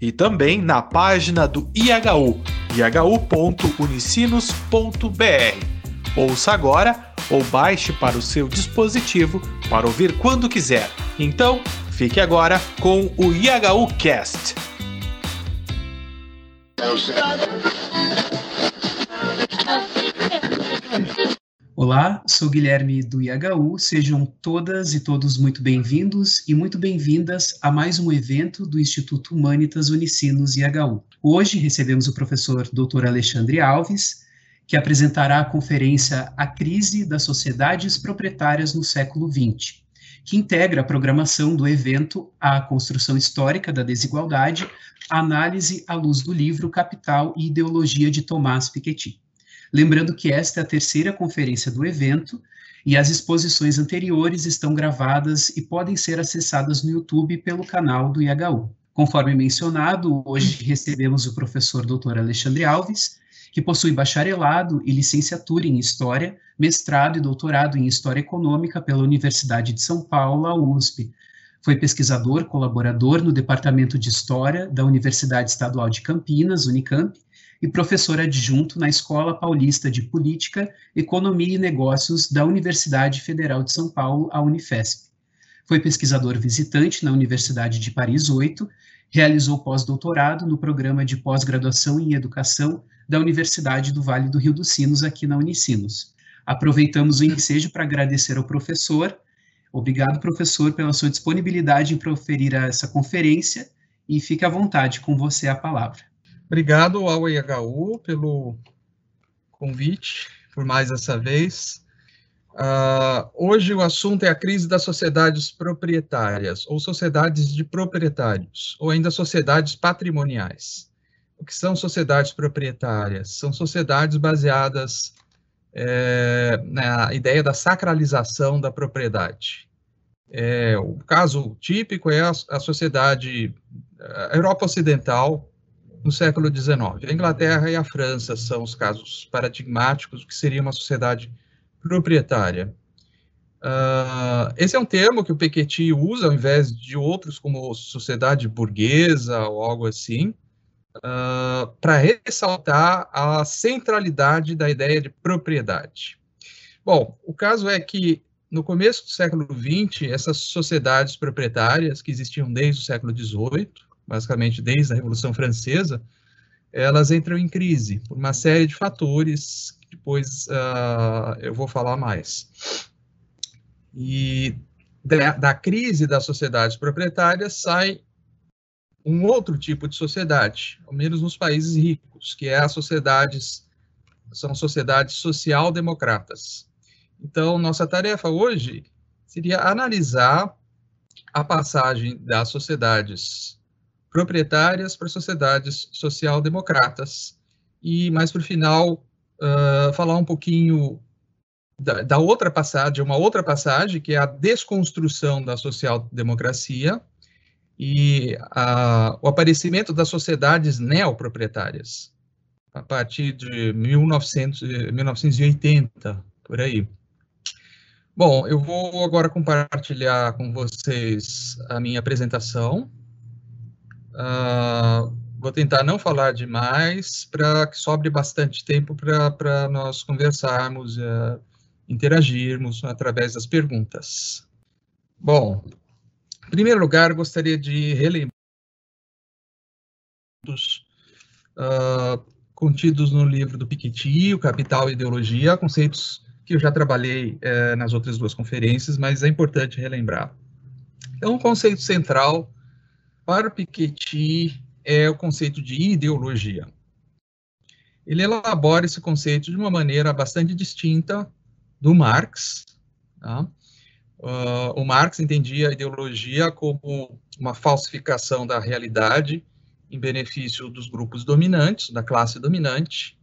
e também na página do IHU, ihu.unicinos.br. Ouça agora ou baixe para o seu dispositivo para ouvir quando quiser. Então, fique agora com o IHU Cast. Olá, sou Guilherme do IHU. Sejam todas e todos muito bem-vindos e muito bem-vindas a mais um evento do Instituto Humanitas Unicinos IHU. Hoje recebemos o professor Dr. Alexandre Alves, que apresentará a conferência A Crise das Sociedades Proprietárias no Século XX, que integra a programação do evento A Construção Histórica da Desigualdade, análise à luz do livro Capital e Ideologia de Tomás Piketty. Lembrando que esta é a terceira conferência do evento e as exposições anteriores estão gravadas e podem ser acessadas no YouTube pelo canal do IHU. Conforme mencionado, hoje recebemos o professor Dr. Alexandre Alves, que possui bacharelado e licenciatura em História, mestrado e doutorado em História Econômica pela Universidade de São Paulo, USP. Foi pesquisador, colaborador no Departamento de História da Universidade Estadual de Campinas, Unicamp, e professor adjunto na Escola Paulista de Política, Economia e Negócios da Universidade Federal de São Paulo, a Unifesp. Foi pesquisador visitante na Universidade de Paris 8, realizou pós-doutorado no programa de pós-graduação em Educação da Universidade do Vale do Rio dos Sinos, aqui na Unicinos. Aproveitamos o ensejo para agradecer ao professor. Obrigado, professor, pela sua disponibilidade em proferir essa conferência e fique à vontade, com você a palavra. Obrigado ao IHU pelo convite, por mais essa vez. Uh, hoje o assunto é a crise das sociedades proprietárias, ou sociedades de proprietários, ou ainda sociedades patrimoniais. O que são sociedades proprietárias? São sociedades baseadas é, na ideia da sacralização da propriedade. É, o caso típico é a, a sociedade, a Europa Ocidental, no século XIX. A Inglaterra e a França são os casos paradigmáticos do que seria uma sociedade proprietária. Uh, esse é um termo que o Piketty usa ao invés de outros como sociedade burguesa ou algo assim, uh, para ressaltar a centralidade da ideia de propriedade. Bom, o caso é que no começo do século XX, essas sociedades proprietárias que existiam desde o século XVIII, basicamente desde a Revolução Francesa, elas entram em crise por uma série de fatores que depois uh, eu vou falar mais. E da, da, crise das sociedades proprietárias sai um outro tipo de sociedade, ao menos nos países ricos, que é as sociedades, são sociedades social-democratas. Então, nossa tarefa hoje seria analisar a passagem das sociedades proprietárias para sociedades social-democratas. E mais para o final, uh, falar um pouquinho da, da, outra passagem, uma outra passagem, que é a desconstrução da social-democracia e a, o aparecimento das sociedades neoproprietárias, a partir de 1900, 1980, por aí. Bom, eu vou agora compartilhar com vocês a minha apresentação. Uh, vou tentar não falar demais para que sobre bastante tempo para nós conversarmos, uh, interagirmos através das perguntas. Bom, em primeiro lugar, gostaria de relembrar os uh, contidos no livro do Piketty, o Capital e Ideologia, conceitos que eu já trabalhei uh, nas outras duas conferências, mas é importante relembrar. Então, o conceito central para o Piketty é o conceito de ideologia. Ele elabora esse conceito de uma maneira bastante distinta do Marx. Tá? Uh, o Marx entendia a ideologia como uma falsificação da realidade em benefício dos grupos dominantes, da classe dominante,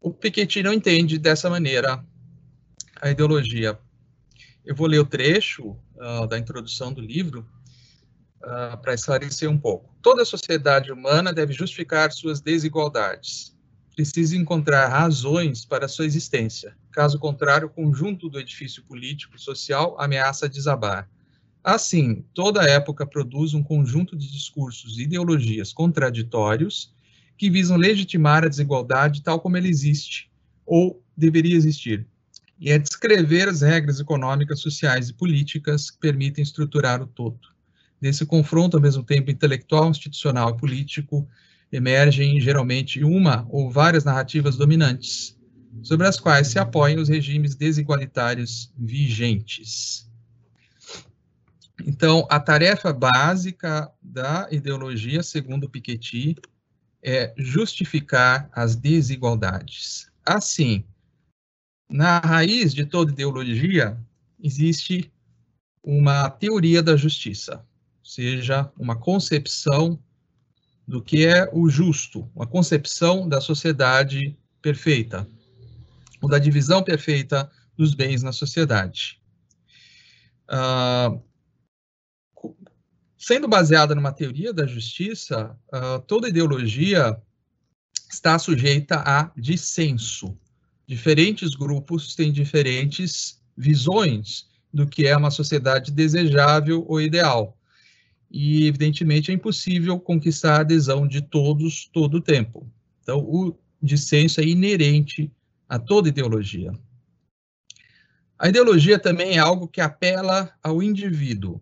O Piketty não entende dessa maneira a ideologia. Eu vou ler o trecho uh, da introdução do livro uh, para esclarecer um pouco. Toda sociedade humana deve justificar suas desigualdades. Precisa encontrar razões para sua existência. Caso contrário, o conjunto do edifício político social ameaça desabar. Assim, toda época produz um conjunto de discursos e ideologias contraditórios que visam legitimar a desigualdade tal como ela existe ou deveria existir, e é descrever as regras econômicas, sociais e políticas que permitem estruturar o todo. Desse confronto, ao mesmo tempo intelectual, institucional e político, emergem geralmente uma ou várias narrativas dominantes, sobre as quais se apoiam os regimes desigualitários vigentes. Então, a tarefa básica da ideologia, segundo Piketty, é justificar as desigualdades. Assim, na raiz de toda ideologia existe uma teoria da justiça, seja, uma concepção do que é o justo, uma concepção da sociedade perfeita, ou da divisão perfeita dos bens na sociedade. Uh, sendo baseada numa teoria da justiça, uh, toda ideologia está sujeita a dissenso, diferentes grupos têm diferentes visões do que é uma sociedade desejável ou ideal. E, evidentemente, é impossível conquistar a adesão de todos todo o tempo. Então, o dissenso é inerente a toda ideologia. A ideologia também é algo que apela ao indivíduo,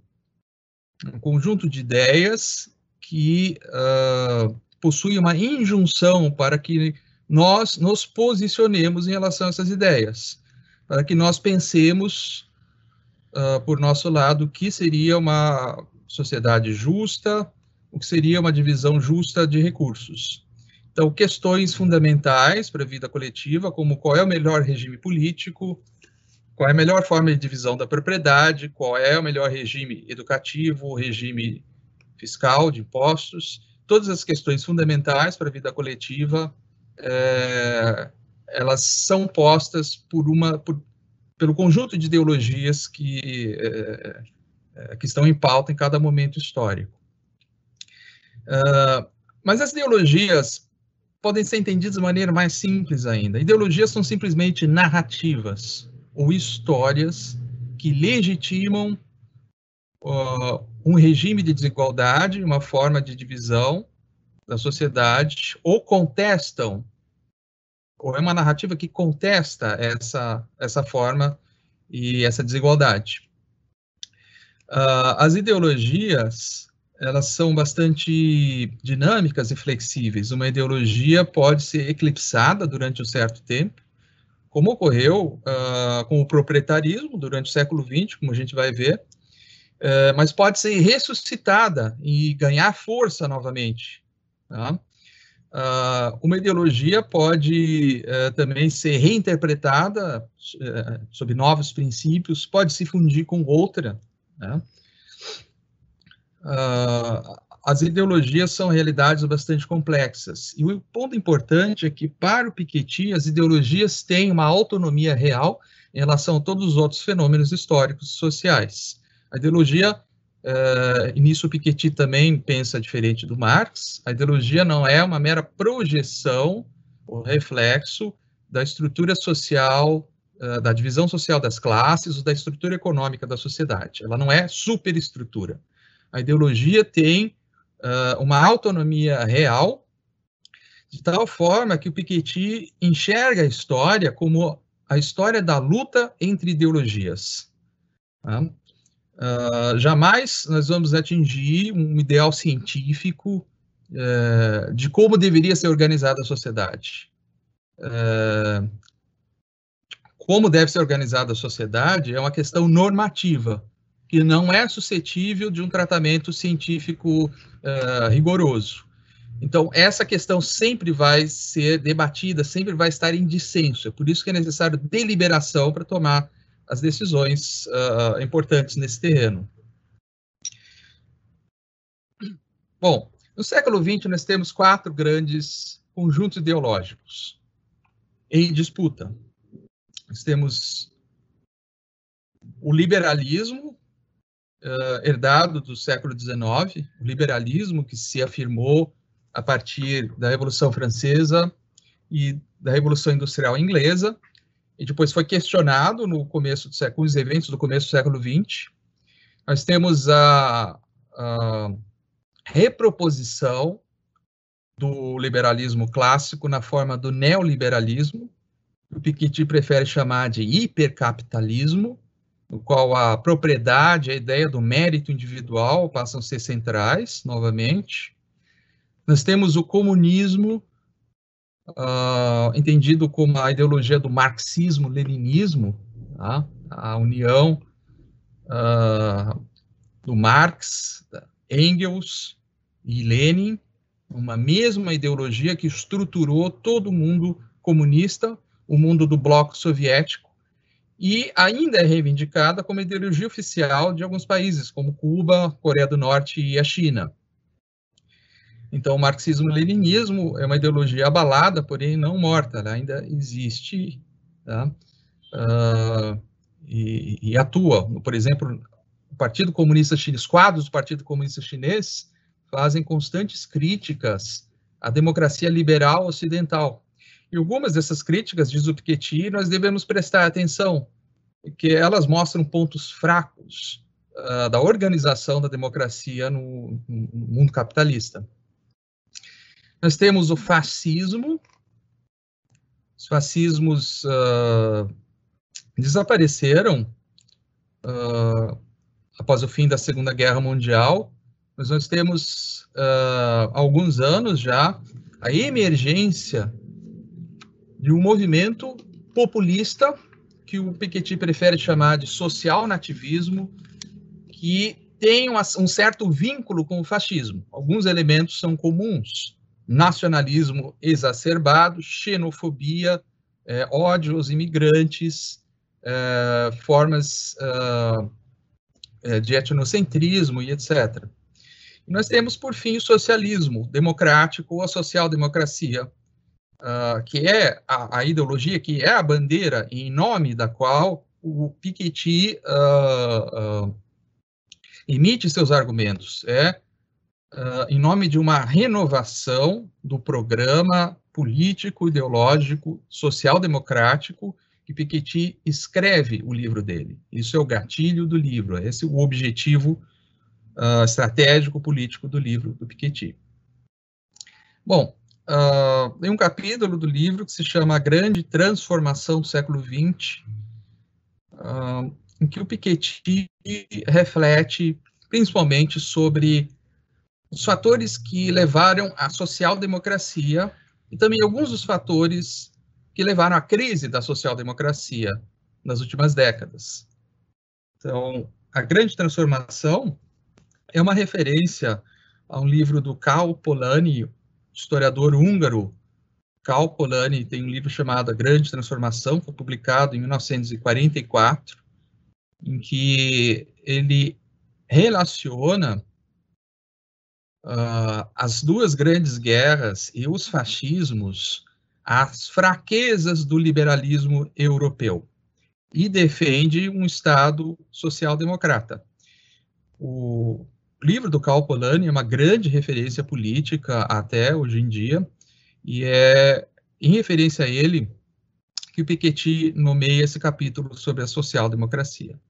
um conjunto de ideias que uh, possui uma injunção para que nós nos posicionemos em relação a essas ideias, para que nós pensemos, uh, por nosso lado, que seria uma sociedade justa, o que seria uma divisão justa de recursos. Então, questões fundamentais para a vida coletiva, como qual é o melhor regime político, qual é a melhor forma de divisão da propriedade, qual é o melhor regime educativo, regime fiscal, de impostos, todas as questões fundamentais para a vida coletiva é, elas são postas por uma, por, pelo conjunto de ideologias que, é, que estão em pauta em cada momento histórico. Uh, mas as ideologias podem ser entendidas de maneira mais simples ainda. Ideologias são simplesmente narrativas ou histórias que legitimam uh, um regime de desigualdade, uma forma de divisão da sociedade ou contestam, ou é uma narrativa que contesta essa, essa forma e essa desigualdade. Uh, as ideologias, elas são bastante dinâmicas e flexíveis. Uma ideologia pode ser eclipsada durante um certo tempo, como ocorreu uh, com o proprietarismo durante o século XX, como a gente vai ver, uh, mas pode ser ressuscitada e ganhar força novamente Tá? Uh, uma ideologia pode uh, também ser reinterpretada uh, sob novos princípios, pode se fundir com outra. Né? as ideologias são realidades bastante complexas. E o ponto importante é que, para o Piketty, as ideologias têm uma autonomia real em relação a todos os outros fenômenos históricos e sociais. A ideologia Uh, nisso Piketty também pensa diferente do Marx. A ideologia não é uma mera projeção ou reflexo da estrutura social, uh, da divisão social das classes ou da estrutura econômica da sociedade. Ela não é superestrutura. A ideologia tem uh, uma autonomia real, de tal forma que o Piketty enxerga a história como a história da luta entre ideologias. Tá? Uh, jamais nós vamos atingir um ideal científico uh, de como deveria ser organizada a sociedade. Uh, como deve ser organizada a sociedade é uma questão normativa, que não é suscetível de um tratamento científico eh, rigoroso. Então, essa questão sempre vai ser debatida, sempre vai estar em dissenso. É por isso que é necessário deliberação para tomar as decisões uh, importantes nesse terreno. Bom, no século XX nós temos quatro grandes conjuntos ideológicos. em disputa. Nós temos o liberalismo, uh, herdado do século XIX, o liberalismo que se afirmou a partir da Revolução Francesa e da Revolução Industrial Inglesa, e depois foi questionado no começo do século, os eventos do começo do século XX. Nós temos a, a reproposição do liberalismo clássico na forma do neoliberalismo, o Piketty prefere chamar de hipercapitalismo, no qual a propriedade, a ideia do mérito individual passam a ser centrais, novamente. Nós temos o comunismo, uh, entendido como a ideologia do marxismo-leninismo, tá? a união uh, do Marx, Engels e Lenin, uma mesma ideologia que estruturou todo o mundo comunista, o mundo do bloco soviético, e ainda é reivindicada como ideologia oficial de alguns países, como Cuba, Coreia do Norte e a China. Então, o marxismo-leninismo é uma ideologia abalada, porém não morta, ela ainda existe tá? uh, e, e, atua. Por exemplo, o Partido Comunista Chinês, quadros do Partido Comunista Chinês fazem constantes críticas à democracia liberal ocidental. E algumas dessas críticas, diz o Piketty, nós devemos prestar atenção, porque elas mostram pontos fracos uh, da organização da democracia no, no mundo capitalista. Nós temos o fascismo. Os fascismos uh, desapareceram uh, após o fim da Segunda Guerra Mundial, mas nós temos uh, alguns anos já a emergência de um movimento populista que o Piketty prefere chamar de social nativismo, que tem um, certo vínculo com o fascismo. Alguns elementos são comuns nacionalismo exacerbado, xenofobia, é, ódio aos imigrantes, é, formas é, de etnocentrismo e etc. E nós temos, por fim, o socialismo democrático ou a social-democracia, uh, que é a, a, ideologia, que é a bandeira em nome da qual o Piketty uh, uh, emite seus argumentos. É em nome de uma renovação do programa político, ideológico, social-democrático que Piketty escreve o livro dele. Isso é o gatilho do livro, esse é o objetivo estratégico político do livro do Piketty. Bom, uh, tem um capítulo do livro que se chama A Grande Transformação do Século XX, uh, em que o Piketty reflete principalmente sobre os fatores que levaram à social-democracia e também alguns dos fatores que levaram à crise da social-democracia nas últimas décadas. Então, a grande transformação é uma referência a um livro do Karl Polanyi, historiador húngaro. Karl Polanyi tem um livro chamado A Grande Transformação, foi publicado em 1944, em que ele relaciona uh, as duas grandes guerras e os fascismos às fraquezas do liberalismo europeu e defende um Estado social-democrata. O livro do Karl Polanyi é uma grande referência política até hoje em dia, e é em referência a ele que o Piketty nomeia esse capítulo sobre a social-democracia.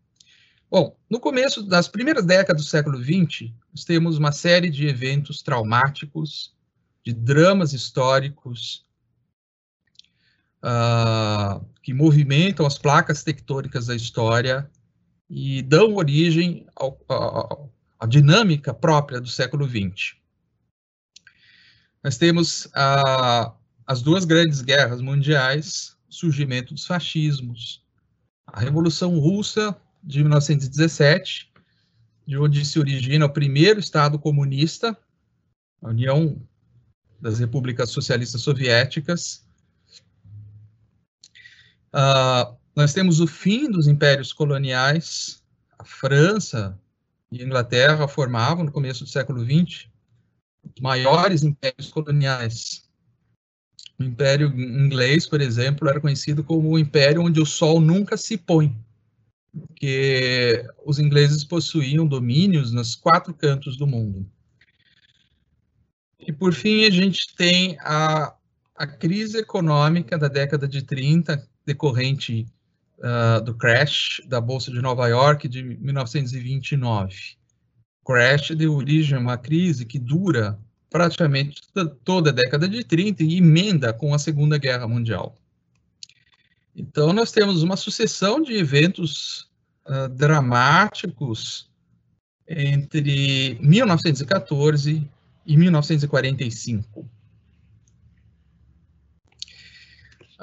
Bom, no começo das primeiras décadas do século XX, nós temos uma série de eventos traumáticos, de dramas históricos, uh, que movimentam as placas tectônicas da história e dão origem à dinâmica própria do século XX. Nós temos uh, as duas grandes guerras mundiais, surgimento dos fascismos, a Revolução Russa de 1917, de onde se origina o primeiro Estado comunista, a União das Repúblicas Socialistas Soviéticas. Uh, nós temos o fim dos impérios coloniais, a França e Inglaterra formavam, no começo do século XX, os maiores impérios coloniais O Império Inglês, por exemplo, era conhecido como o Império onde o Sol nunca se põe, porque os ingleses possuíam domínios nos quatro cantos do mundo. E, por fim, a gente tem a, a crise econômica da década de 30, decorrente uh, do crash da Bolsa de Nova York de 1929. O crash deu origem a uma crise que dura praticamente toda a década de 30 e emenda com a Segunda Guerra Mundial. Então, nós temos uma sucessão de eventos uh, dramáticos entre 1914 e 1945.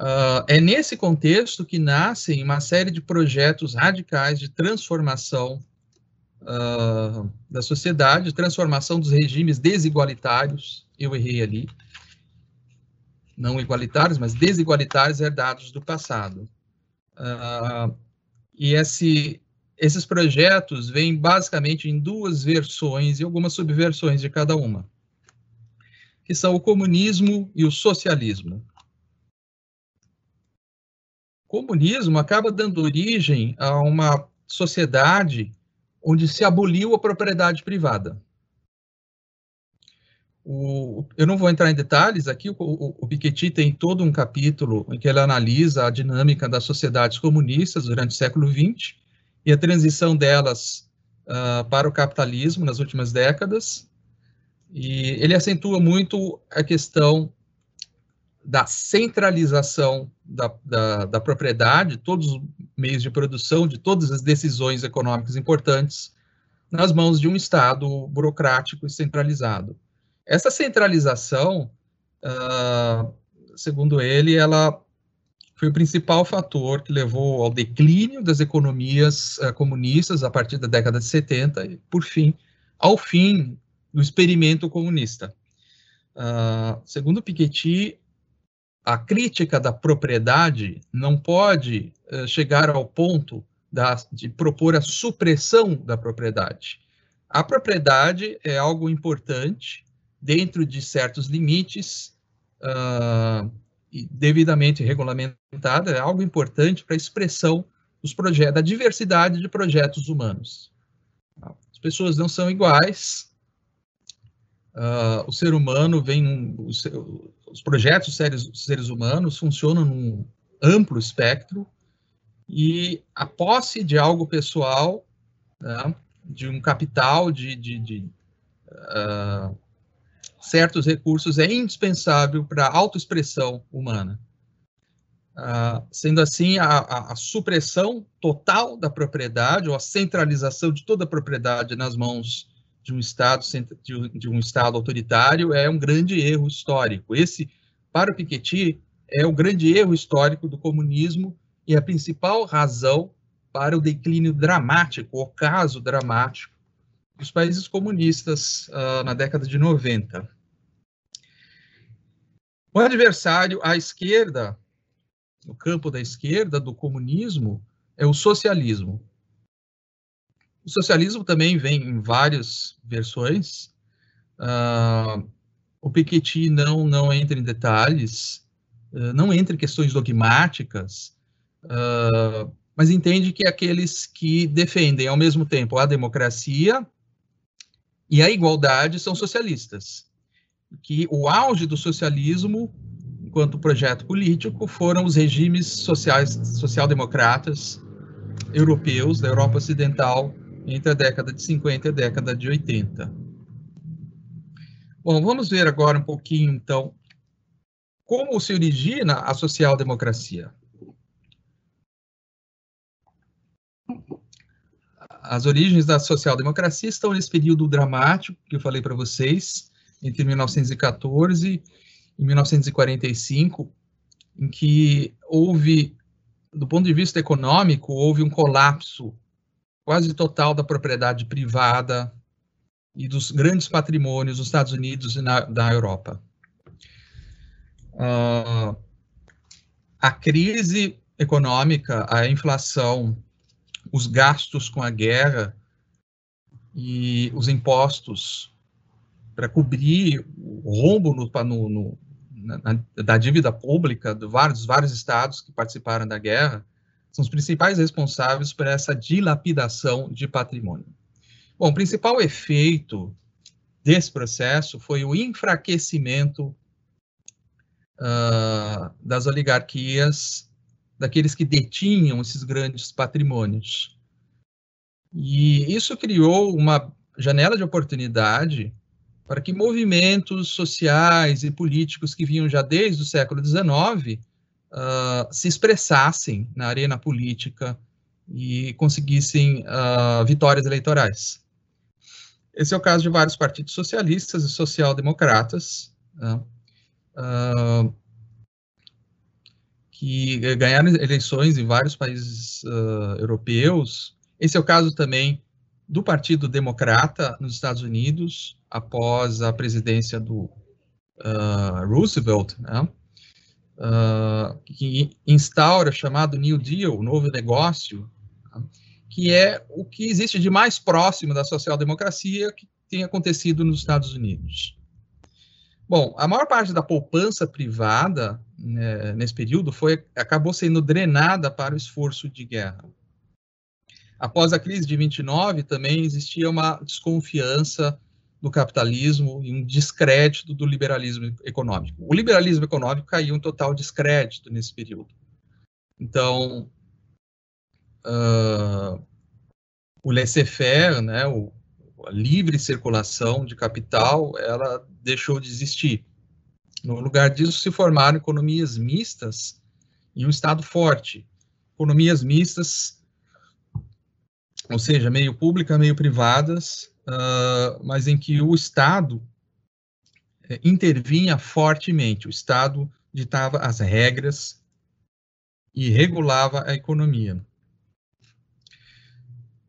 Uh, é nesse contexto que nascem uma série de projetos radicais de transformação uh, da sociedade, transformação dos regimes desigualitários, eu errei ali, não igualitários, mas desigualitários herdados do passado. Uh, e esse, esses projetos vêm basicamente em duas versões e algumas subversões de cada uma, que são o comunismo e o socialismo. Comunismo acaba dando origem a uma sociedade onde se aboliu a propriedade privada. O, eu não vou entrar em detalhes aqui, o, o, o, Piketty tem todo um capítulo em que ele analisa a dinâmica das sociedades comunistas durante o século XX e a transição delas uh, para o capitalismo nas últimas décadas. E ele acentua muito a questão da centralização da, da, da, propriedade, todos os meios de produção, de todas as decisões econômicas importantes, nas mãos de um Estado burocrático e centralizado. Essa centralização, uh, segundo ele, ela foi o principal fator que levou ao declínio das economias uh, comunistas a partir da década de 70 e, por fim, ao fim do experimento comunista. Uh, segundo Piketty, a crítica da propriedade não pode uh, chegar ao ponto da, de propor a supressão da propriedade. A propriedade é algo importante dentro de certos limites uh, devidamente regulamentada, é algo importante para a expressão dos projetos, da diversidade de projetos humanos. As pessoas não são iguais, Uh, o ser humano vem, os, os projetos seres, seres humanos funcionam num amplo espectro e a posse de algo pessoal, né, de um capital, de, de, de uh, certos recursos é indispensável para a autoexpressão humana. Uh, sendo assim, a, a, a, supressão total da propriedade ou a centralização de toda a propriedade nas mãos de um Estado, de um Estado autoritário é um grande erro histórico. Esse, para o Piketty, é o grande erro histórico do comunismo e a principal razão para o declínio dramático, o caso dramático dos países comunistas uh, na década de 90. O adversário à esquerda, no campo da esquerda do comunismo, é o socialismo. O socialismo também vem em várias versões. Uh, o Piketty não, não entra em detalhes, uh, não entra em questões dogmáticas, uh, mas entende que aqueles que defendem ao mesmo tempo a democracia e a igualdade são socialistas. Que o auge do socialismo, enquanto projeto político, foram os regimes sociais, social-democratas europeus da Europa Ocidental entre a década de 50 e a década de 80. Bom, vamos ver agora um pouquinho, então, como se origina a social-democracia. As origens da social-democracia estão nesse período dramático que eu falei para vocês, entre 1914 e 1945, em que houve, do ponto de vista econômico, houve um colapso quase total da propriedade privada e dos grandes patrimônios dos Estados Unidos e na, da Europa. Uh, a crise econômica, a inflação, os gastos com a guerra e os impostos para cobrir o rombo no, no, da dívida pública de vários, vários estados que participaram da guerra, são os principais responsáveis por essa dilapidação de patrimônio. Bom, o principal efeito desse processo foi o enfraquecimento uh, das oligarquias, daqueles que detinham esses grandes patrimônios. E isso criou uma janela de oportunidade para que movimentos sociais e políticos que vinham já desde o século XIX uh, se expressassem na arena política e conseguissem uh, vitórias eleitorais. Esse é o caso de vários partidos socialistas e social-democratas, uh, que ganharam eleições em vários países europeus. Esse é o caso também do Partido Democrata nos Estados Unidos, após a presidência do Roosevelt, né? Uh, que instaura chamado New Deal, o novo negócio, tá? que é o que existe de mais próximo da social-democracia que tem acontecido nos Estados Unidos. Bom, a maior parte da poupança privada né, nesse período foi acabou sendo drenada para o esforço de guerra. Após a crise de 29, também existia uma desconfiança do capitalismo e um descrédito do liberalismo econômico. O liberalismo econômico caiu em total descrédito nesse período. Então, uh, o laissez-faire, né, o, a livre circulação de capital, ela deixou de existir. No lugar disso, se formaram economias mistas e um Estado forte. Economias mistas, ou seja, meio pública, meio privadas, uh, mas em que o Estado eh, intervinha fortemente. O Estado ditava as regras e regulava a economia.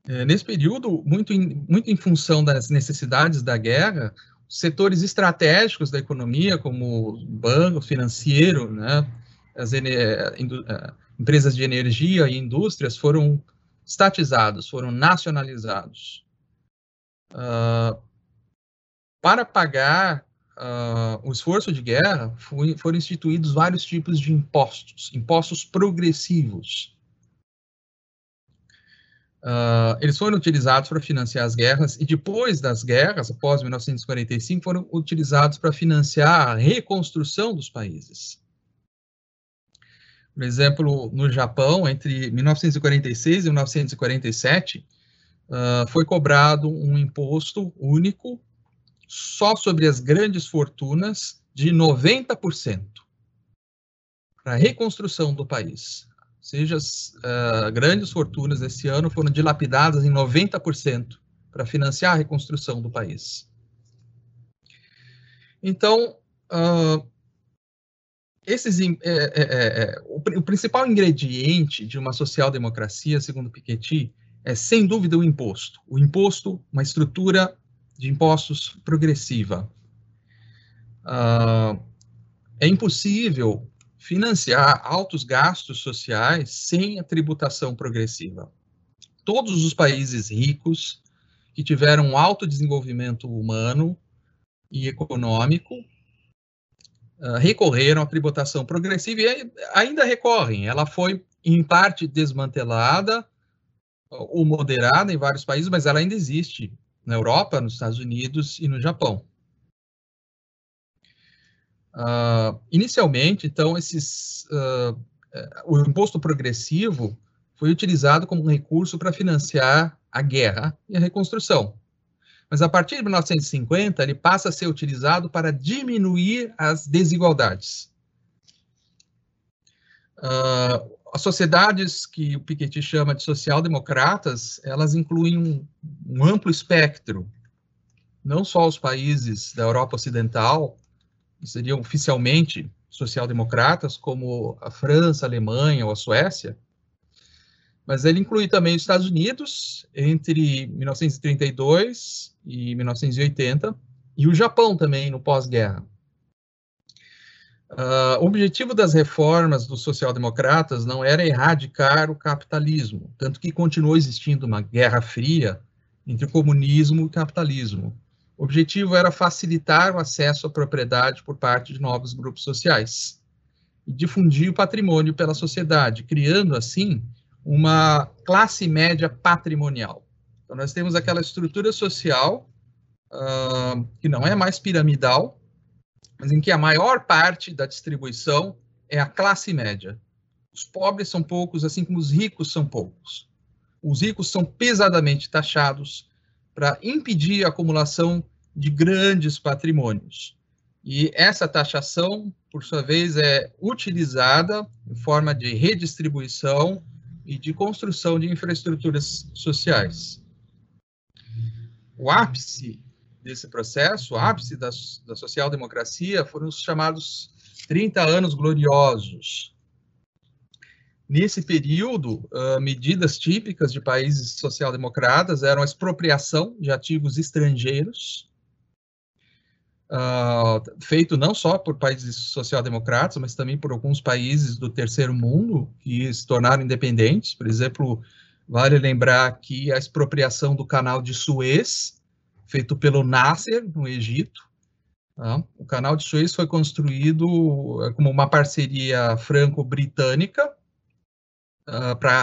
É, nesse período, muito em, muito em função das necessidades da guerra, setores estratégicos da economia, como banco financeiro, né, as empresas de energia e indústrias, foram estatizados, foram nacionalizados. Uh, para pagar uh, o esforço de guerra, foi, foram instituídos vários tipos de impostos, impostos progressivos. Uh, eles foram utilizados para financiar as guerras e depois das guerras, após 1945, foram utilizados para financiar a reconstrução dos países. Por exemplo, no Japão, entre 1946 e 1947, uh, foi cobrado um imposto único só sobre as grandes fortunas de 90% para a reconstrução do país. Ou seja, as uh, grandes fortunas desse ano foram dilapidadas em 90% para financiar a reconstrução do país. Então, uh, esses, é, é, é, o, o, principal ingrediente de uma social-democracia, segundo Piketty, é sem dúvida o imposto. O imposto, uma estrutura de impostos progressiva. Uh, é impossível financiar altos gastos sociais sem a tributação progressiva. Todos os países ricos que tiveram um alto desenvolvimento humano e econômico uh, recorreram à tributação progressiva e ainda recorrem. Ela foi, em parte, desmantelada ou moderada em vários países, mas ela ainda existe na Europa, nos Estados Unidos e no Japão. Uh, inicialmente, então, esses, uh, o imposto progressivo foi utilizado como um recurso para financiar a guerra e a reconstrução. Mas a partir de 1950, ele passa a ser utilizado para diminuir as desigualdades. Uh, as sociedades que o Piketty chama de social-democratas, elas incluem um, um, amplo espectro, não só os países da Europa Ocidental, que seriam oficialmente social-democratas, como a França, a Alemanha ou a Suécia, mas ele inclui também os Estados Unidos, entre 1932 e 1980, e o Japão também, no pós-guerra. Uh, o objetivo das reformas dos social-democratas não era erradicar o capitalismo, tanto que continuou existindo uma guerra fria entre comunismo e capitalismo. O objetivo era facilitar o acesso à propriedade por parte de novos grupos sociais e difundir o patrimônio pela sociedade, criando assim uma classe média patrimonial. Então, nós temos aquela estrutura social uh, que não é mais piramidal, mas em que a maior parte da distribuição é a classe média. Os pobres são poucos, assim como os ricos são poucos. Os ricos são pesadamente taxados para impedir a acumulação de grandes patrimônios. E essa taxação, por sua vez, é utilizada em forma de redistribuição e de construção de infraestruturas sociais. O ápice desse processo, ápice da, da social-democracia, foram os chamados 30 anos gloriosos. Nesse período, uh, medidas típicas de países social-democratas eram a expropriação de ativos estrangeiros, uh, feito não só por países social-democratas, mas também por alguns países do terceiro mundo que se tornaram independentes. Por exemplo, vale lembrar que a expropriação do canal de Suez, feito pelo Nasser, no Egito. Tá? O canal de Suez foi construído eh, como uma parceria franco-britânica uh, para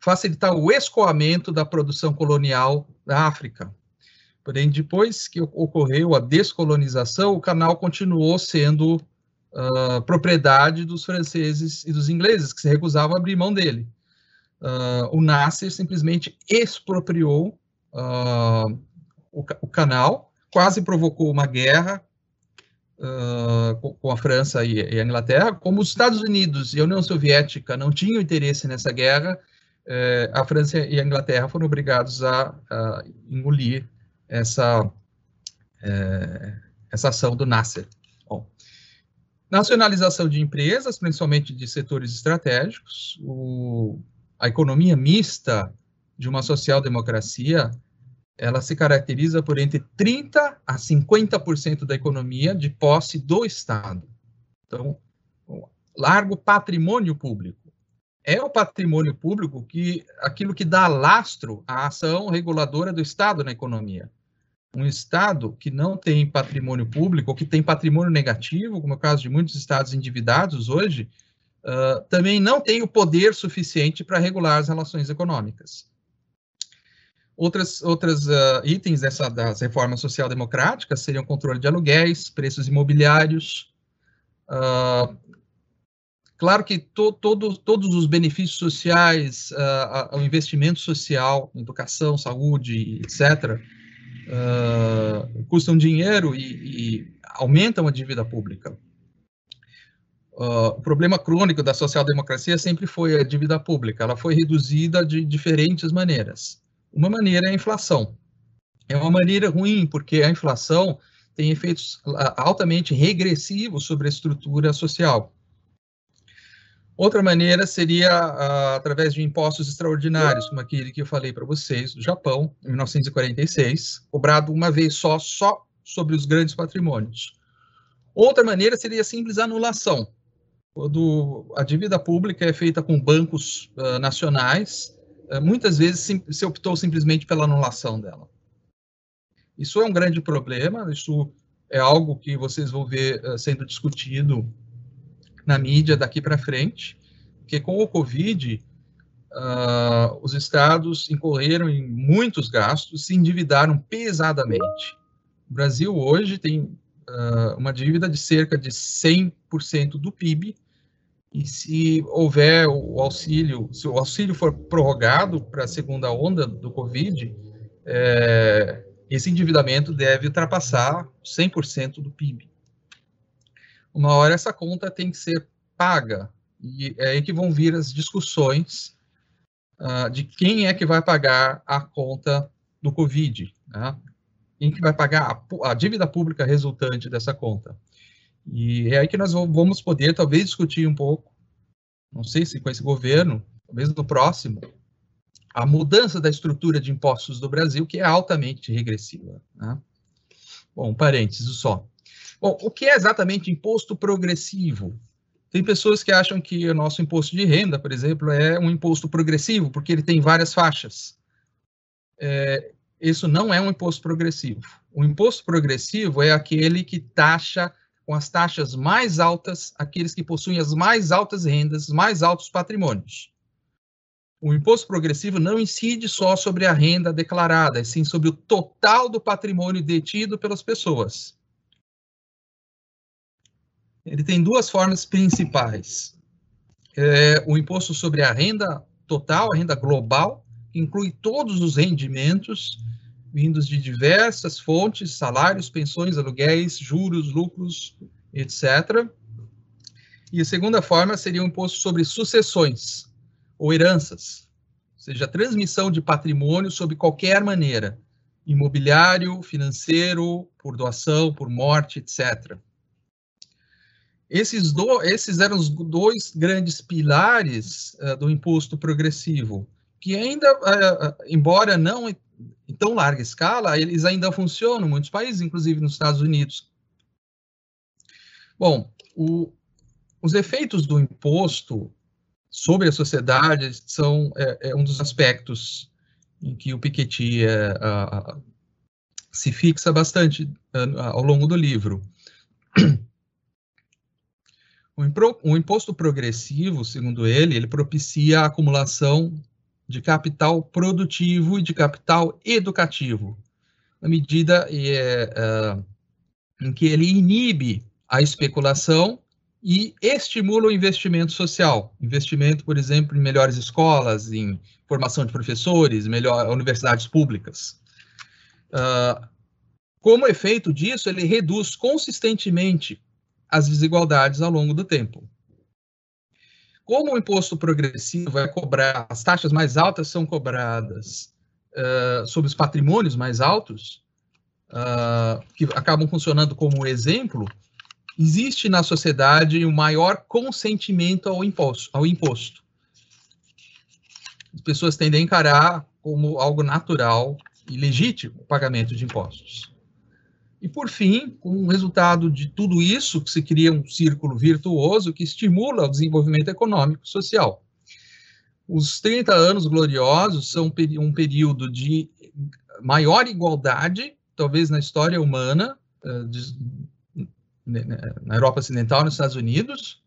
facilitar o escoamento da produção colonial da África. Porém, depois que ocorreu a descolonização, o canal continuou sendo uh, propriedade dos franceses e dos ingleses, que se recusavam a abrir mão dele. Uh, o Nasser simplesmente expropriou uh, o, o, canal, quase provocou uma guerra com, com, a França e, e, a Inglaterra. Como os Estados Unidos e a União Soviética não tinham interesse nessa guerra, eh, a França e a Inglaterra foram obrigados a, a engolir essa, é, essa ação do Nasser. Bom, nacionalização de empresas, principalmente de setores estratégicos, o, a economia mista de uma social-democracia, ela se caracteriza por entre 30% a 50% da economia de posse do Estado. Então, largo patrimônio público. É o patrimônio público que aquilo que dá lastro à ação reguladora do Estado na economia um estado que não tem patrimônio público ou que tem patrimônio negativo, como é o caso de muitos estados endividados hoje, uh, também não tem o poder suficiente para regular as relações econômicas. Outras, outras uh, itens dessa, das reformas social-democráticas seriam controle de aluguéis, preços imobiliários. Uh, claro que to, todo, todos os benefícios sociais, uh, o investimento social, educação, saúde, etc., uh, custam dinheiro e, e, aumentam a dívida pública. Uh, o problema crônico da social-democracia sempre foi a dívida pública. Ela foi reduzida de diferentes maneiras. Uma maneira é a inflação. É uma maneira ruim, porque a inflação tem efeitos altamente regressivos sobre a estrutura social. Outra maneira seria uh, através de impostos extraordinários, como aquele que eu falei para vocês, do Japão, em 1946, cobrado uma vez só, só sobre os grandes patrimônios. Outra maneira seria a simples anulação, quando a dívida pública é feita com bancos uh, nacionais, muitas vezes se optou simplesmente pela anulação dela. Isso é um grande problema, isso é algo que vocês vão ver sendo discutido na mídia daqui para frente, porque com o Covid, uh, os estados incorreram em muitos gastos, se endividaram pesadamente. O Brasil hoje tem uh, uma dívida de cerca de 100% do PIB, e se houver o auxílio, se o auxílio for prorrogado para a segunda onda do Covid, é, esse endividamento deve ultrapassar 100% do PIB uma hora essa conta tem que ser paga. E é aí que vão vir as discussões uh, de quem é que vai pagar a conta do Covid. Né? Quem que vai pagar a, a, dívida pública resultante dessa conta. E é aí que nós vamos poder, talvez, discutir um pouco, não sei se com esse governo, talvez no próximo, a mudança da estrutura de impostos do Brasil, que é altamente regressiva. Né? Bom, parênteses só. Bom, o que é exatamente imposto progressivo? Tem pessoas que acham que o nosso imposto de renda, por exemplo, é um imposto progressivo, porque ele tem várias faixas. É, isso não é um imposto progressivo. O imposto progressivo é aquele que taxa com as taxas mais altas aqueles que possuem as mais altas rendas, mais altos patrimônios. O imposto progressivo não incide só sobre a renda declarada, sim sobre o total do patrimônio detido pelas pessoas. Ele tem duas formas principais. É, o imposto sobre a renda total, a renda global, que inclui todos os rendimentos vindos de diversas fontes, salários, pensões, aluguéis, juros, lucros, etc. E a segunda forma seria o imposto sobre sucessões ou heranças, ou seja, transmissão de patrimônio sob qualquer maneira, imobiliário, financeiro, por doação, por morte, etc. Esses, do, esses eram os dois grandes pilares uh, do imposto progressivo, que ainda, uh, embora não em tão larga escala, eles ainda funcionam em muitos países, inclusive nos Estados Unidos. Bom, o, os efeitos do imposto sobre a sociedade são é, é um dos aspectos em que o Piketty é, a, se fixa bastante a, ao longo do livro. O, impro, o imposto progressivo, segundo ele, ele propicia a acumulação de capital produtivo e de capital educativo, na medida é, é, em que ele inibe a especulação e estimula o investimento social. Investimento, por exemplo, em melhores escolas, em formação de professores, melhor universidades públicas. Uh, como efeito disso, ele reduz consistentemente as desigualdades ao longo do tempo. Como o imposto progressivo é cobrar, as taxas mais altas são cobradas uh, sobre os patrimônios mais altos, uh, que acabam funcionando como exemplo, existe na sociedade um maior consentimento ao imposto, ao imposto. As pessoas tendem a encarar como algo natural e legítimo o pagamento de impostos. E, por fim, com o resultado de tudo isso, que se cria um círculo virtuoso que estimula o desenvolvimento econômico e social. Os 30 anos gloriosos são um período de maior igualdade, talvez na história humana, eh, na Europa Ocidental, nos Estados Unidos,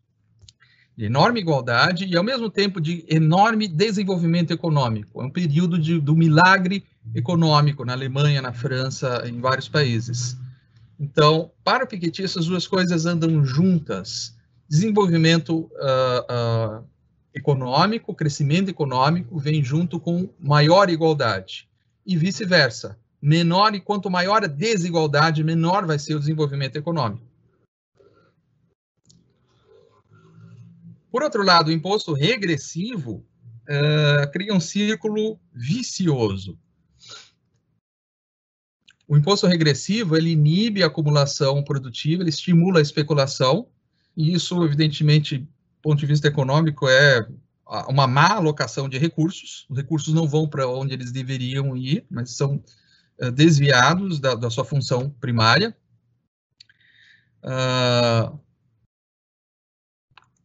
de enorme igualdade e, ao mesmo tempo, de enorme desenvolvimento econômico. É um período de, do milagre econômico na Alemanha, na França, em vários países. Então, para o Piketty, essas duas coisas andam juntas. Desenvolvimento uh, uh, econômico, crescimento econômico, vem junto com maior igualdade. E vice-versa. Menor e quanto maior a desigualdade, menor vai ser o desenvolvimento econômico. Por outro lado, o imposto regressivo uh, cria um círculo vicioso. O imposto regressivo, ele inibe a acumulação produtiva, ele estimula a especulação, e isso, evidentemente, do ponto de vista econômico, é uma má alocação de recursos. Os recursos não vão para onde eles deveriam ir, mas são uh, desviados da, da, sua função primária. Uh,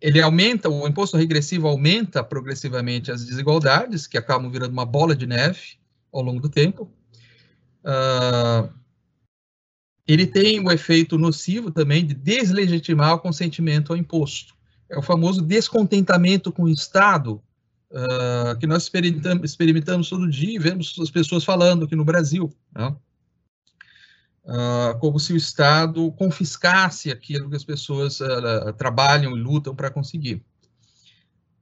ele aumenta, o imposto regressivo aumenta progressivamente as desigualdades, que acabam virando uma bola de neve ao longo do tempo. Uh, ele tem o efeito nocivo também de deslegitimar o consentimento ao imposto. É o famoso descontentamento com o Estado, uh, que nós experimentamos, experimentamos, todo dia e vemos as pessoas falando aqui no Brasil. Né? Uh, como se o Estado confiscasse aquilo que as pessoas trabalham e lutam para conseguir.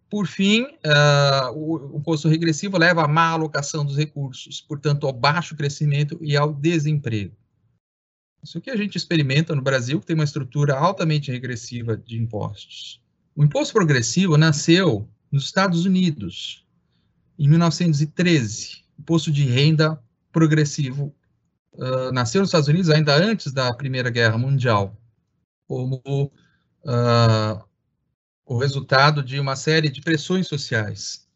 Por fim, uh, o, imposto regressivo leva à má alocação dos recursos, portanto, ao baixo crescimento e ao desemprego. Isso que a gente experimenta no Brasil, que tem uma estrutura altamente regressiva de impostos. O imposto progressivo nasceu nos Estados Unidos, em 1913. Imposto de renda progressivo uh, nasceu nos Estados Unidos ainda antes da Primeira Guerra Mundial, como uh, o resultado de uma série de pressões sociais.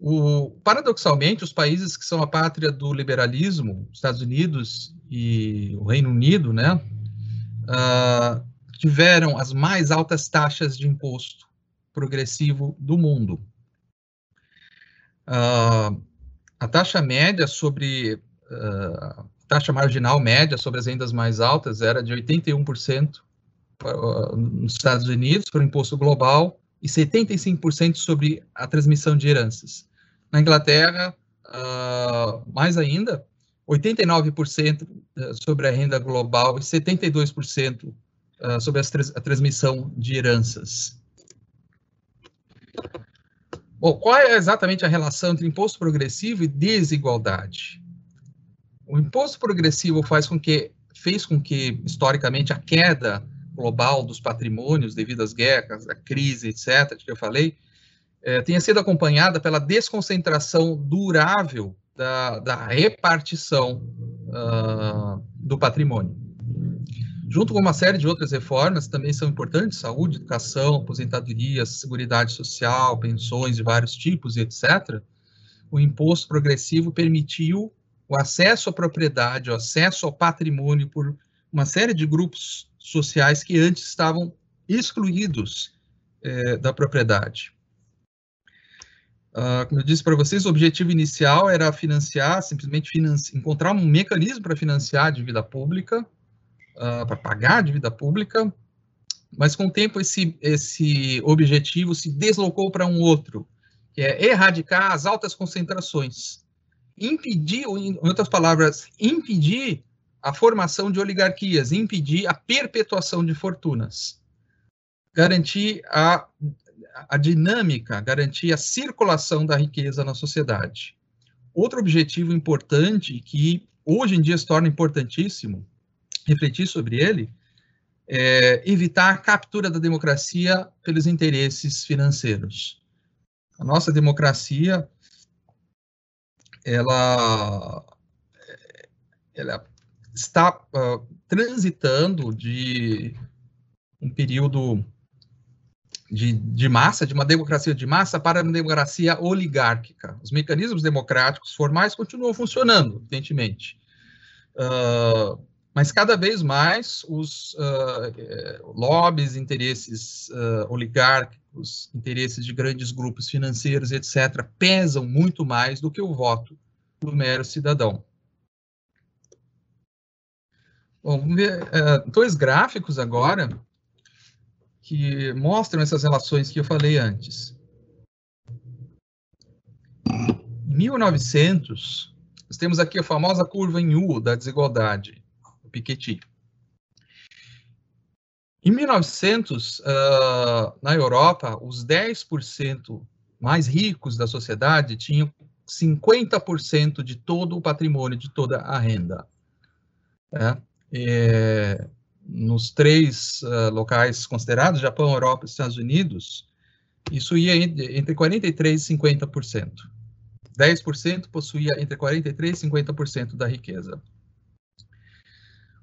O, paradoxalmente, os países que são a pátria do liberalismo, Estados Unidos e o Reino Unido, né, uh, tiveram as mais altas taxas de imposto progressivo do mundo. Uh, a taxa média sobre uh, taxa marginal média sobre as rendas mais altas era de 81% nos Estados Unidos para o imposto global e 75% sobre a transmissão de heranças. Na Inglaterra, uh, mais ainda, 89% sobre a renda global e 72% uh, sobre a transmissão de heranças. Bom, qual é exatamente a relação entre imposto progressivo e desigualdade? O imposto progressivo faz com que, fez com que, historicamente, a queda global dos patrimônios devido às guerras, à crise, etc., que eu falei, é, tenha sido acompanhada pela desconcentração durável da, da repartição uh, do patrimônio junto com uma série de outras reformas também são importantes, saúde, educação, aposentadoria, seguridade social, pensões de vários tipos etc., o imposto progressivo permitiu o acesso à propriedade, o acesso ao patrimônio por uma série de grupos sociais que antes estavam excluídos é, da propriedade. Uh, como eu disse para vocês, o objetivo inicial era financiar, simplesmente financi encontrar um mecanismo para financiar a dívida pública, uh, para pagar a dívida pública, mas com o tempo esse, esse objetivo se deslocou para um outro, que é erradicar as altas concentrações, impedir, em outras palavras, impedir a formação de oligarquias, impedir a perpetuação de fortunas, garantir a, a dinâmica, garantir a circulação da riqueza na sociedade. Outro objetivo importante que hoje em dia se torna importantíssimo refletir sobre ele, é evitar a captura da democracia pelos interesses financeiros. A nossa democracia, ela, ela está uh, transitando de um período de, de, massa, de uma democracia de massa para uma democracia oligárquica. Os mecanismos democráticos formais continuam funcionando, evidentemente. Uh, mas cada vez mais os uh, lobbies, interesses uh, oligárquicos, interesses de grandes grupos financeiros, etc., pesam muito mais do que o voto do mero cidadão. Bom, vamos ver uh, dois gráficos agora que mostram essas relações que eu falei antes. Em 1900, nós temos aqui a famosa curva em U da desigualdade Piketty. Em 1900, uh, ah, na Europa, os 10% mais ricos da sociedade tinham 50% de todo o patrimônio, de toda a renda. É, é, nos três uh, locais considerados, Japão, Europa e Estados Unidos, isso ia entre 43% e 50%. 10% possuía entre 43% e 50% da riqueza.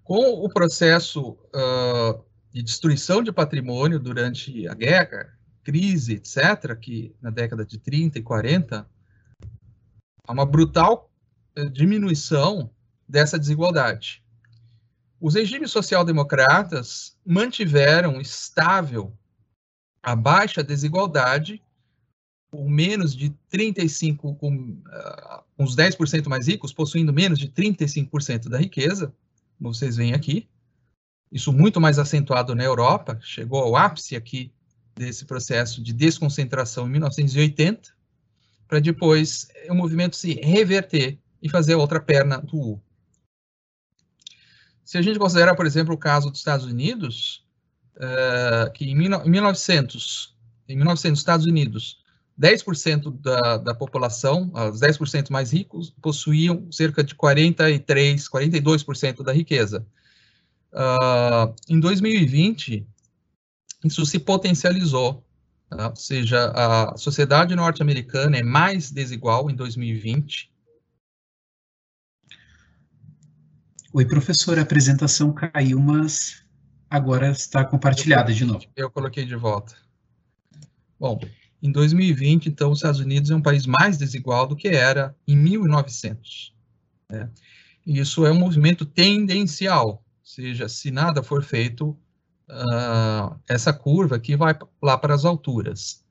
Com o processo uh, de destruição de patrimônio durante a guerra, crise, etc., que na década de 30 e 40, há uma brutal uh, diminuição dessa desigualdade. Os regimes social-democratas mantiveram estável a baixa desigualdade, com menos de 35, com uh, uns 10% mais ricos possuindo menos de 35% da riqueza, como vocês veem aqui. Isso muito mais acentuado na Europa, chegou ao ápice aqui desse processo de desconcentração em 1980, para depois o movimento se reverter e fazer a outra perna do U. Se a gente considerar, por exemplo, o caso dos Estados Unidos, uh, que em, 1900, em 1900, Estados Unidos, 10% da, da população, os 10% mais ricos, possuíam cerca de 43%, 42% da riqueza. Uh, em 2020, isso se potencializou, tá? ou seja, a sociedade norte-americana é mais desigual em 2020. Oi, professor, a apresentação caiu, mas agora está compartilhada de novo. Eu coloquei de volta. Bom, em 2020, então, os Estados Unidos é um país mais desigual do que era em 1900. Né? Isso é um movimento tendencial, ou seja, se nada for feito, uh, essa curva aqui vai lá para as alturas.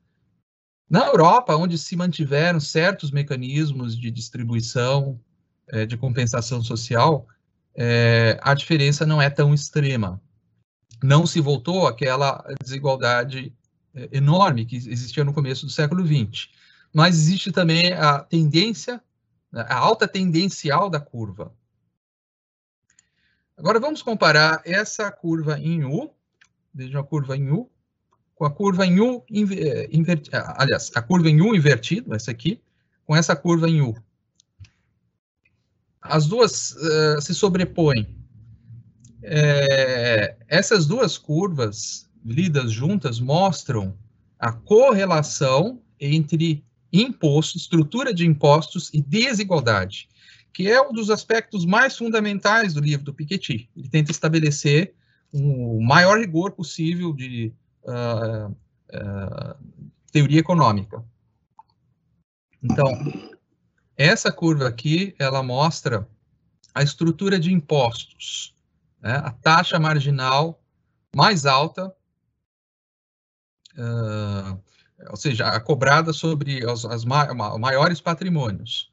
Na Europa, onde se mantiveram certos mecanismos de distribuição, é, de compensação social, é, a diferença não é tão extrema. Não se voltou àquela desigualdade é, enorme que existia no começo do século XX. Mas existe também a tendência, a alta tendencial da curva. Agora vamos comparar essa curva em U, vejam a curva em U, com a curva em U, invertida, aliás, a curva em U invertido, essa aqui, com essa curva em U as duas uh, se sobrepõem. É, essas duas curvas lidas juntas mostram a correlação entre imposto, estrutura de impostos e desigualdade, que é um dos aspectos mais fundamentais do livro do Piketty. Ele tenta estabelecer o um maior rigor possível de uh, uh, teoria econômica. Então, essa curva aqui, ela mostra a estrutura de impostos, né? a taxa marginal mais alta, uh, ou seja, a cobrada sobre os as ma maiores patrimônios.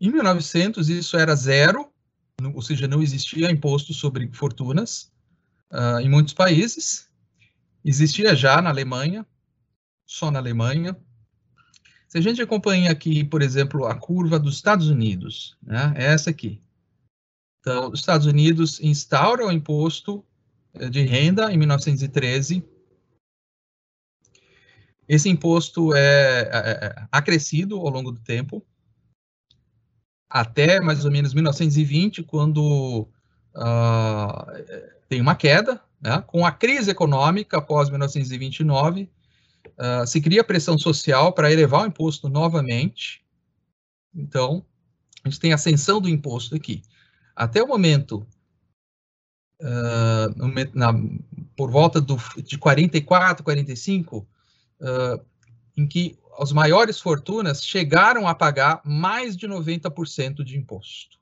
Em 1900, isso era zero, ou seja, não existia imposto sobre fortunas uh, em muitos países. Existia já na Alemanha, só na Alemanha, se a gente acompanha aqui, por exemplo, a curva dos Estados Unidos, né, é essa aqui. Então, os Estados Unidos instauram o imposto eh, de renda em 1913. Esse imposto é, é, é acrescido ao longo do tempo, até mais ou menos 1920, quando uh, tem uma queda, né, com a crise econômica após 1929, Uh, se cria pressão social para elevar o imposto novamente. Então, a gente tem ascensão do imposto aqui. Até o momento, uh, na, por volta do, de 44, 45, uh, em que as maiores fortunas chegaram a pagar mais de 90% de imposto.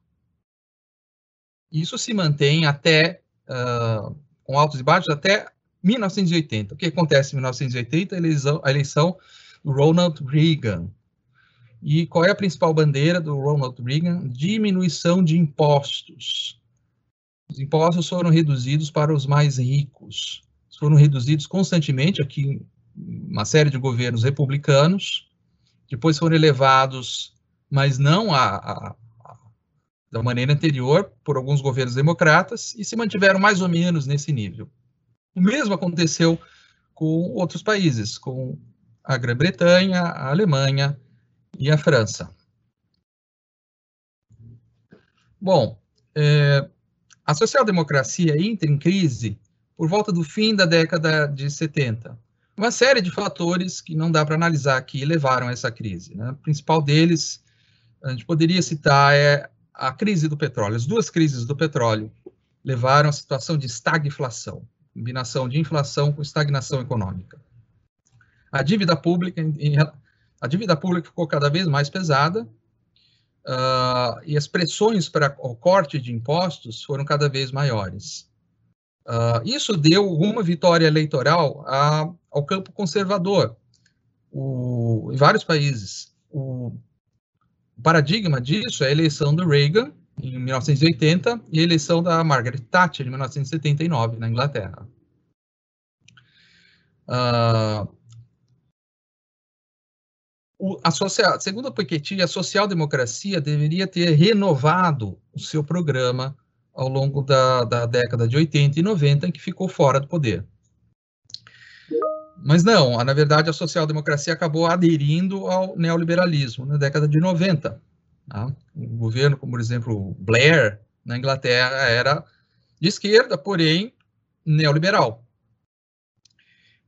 Isso se mantém até, uh, com altos e baixos, até 1980. O que acontece em 1980? A eleição, a eleição do Ronald Reagan. E qual é a principal bandeira do Ronald Reagan? Diminuição de impostos. Os impostos foram reduzidos para os mais ricos. Foram reduzidos constantemente aqui uma série de governos republicanos. Depois foram elevados, mas não a, a, a, da maneira anterior, por alguns governos democratas, e se mantiveram mais ou menos nesse nível. O mesmo aconteceu com outros países, com a Grã-Bretanha, a Alemanha e a França. Bom, é, a social-democracia entra em crise por volta do fim da década de 70. Uma série de fatores que não dá para analisar aqui levaram a essa crise. Né? O principal deles, a gente poderia citar, é a crise do petróleo. As duas crises do petróleo levaram à situação de estagflação combinação de inflação com estagnação econômica. A dívida pública, a dívida pública ficou cada vez mais pesada uh, e as pressões para o corte de impostos foram cada vez maiores. Uh, isso deu uma vitória eleitoral a, ao campo conservador o, em vários países. O paradigma disso é a eleição do Reagan em 1980, e a eleição da Margaret Thatcher em 1979, na Inglaterra. Uh, a social, segundo a Piketty, a social-democracia deveria ter renovado o seu programa ao longo da, da década de 80 e 90, em que ficou fora do poder. Mas não, na verdade, a social-democracia acabou aderindo ao neoliberalismo na década de 90. Tá? Um governo como, por exemplo, Blair, na Inglaterra, era de esquerda, porém neoliberal.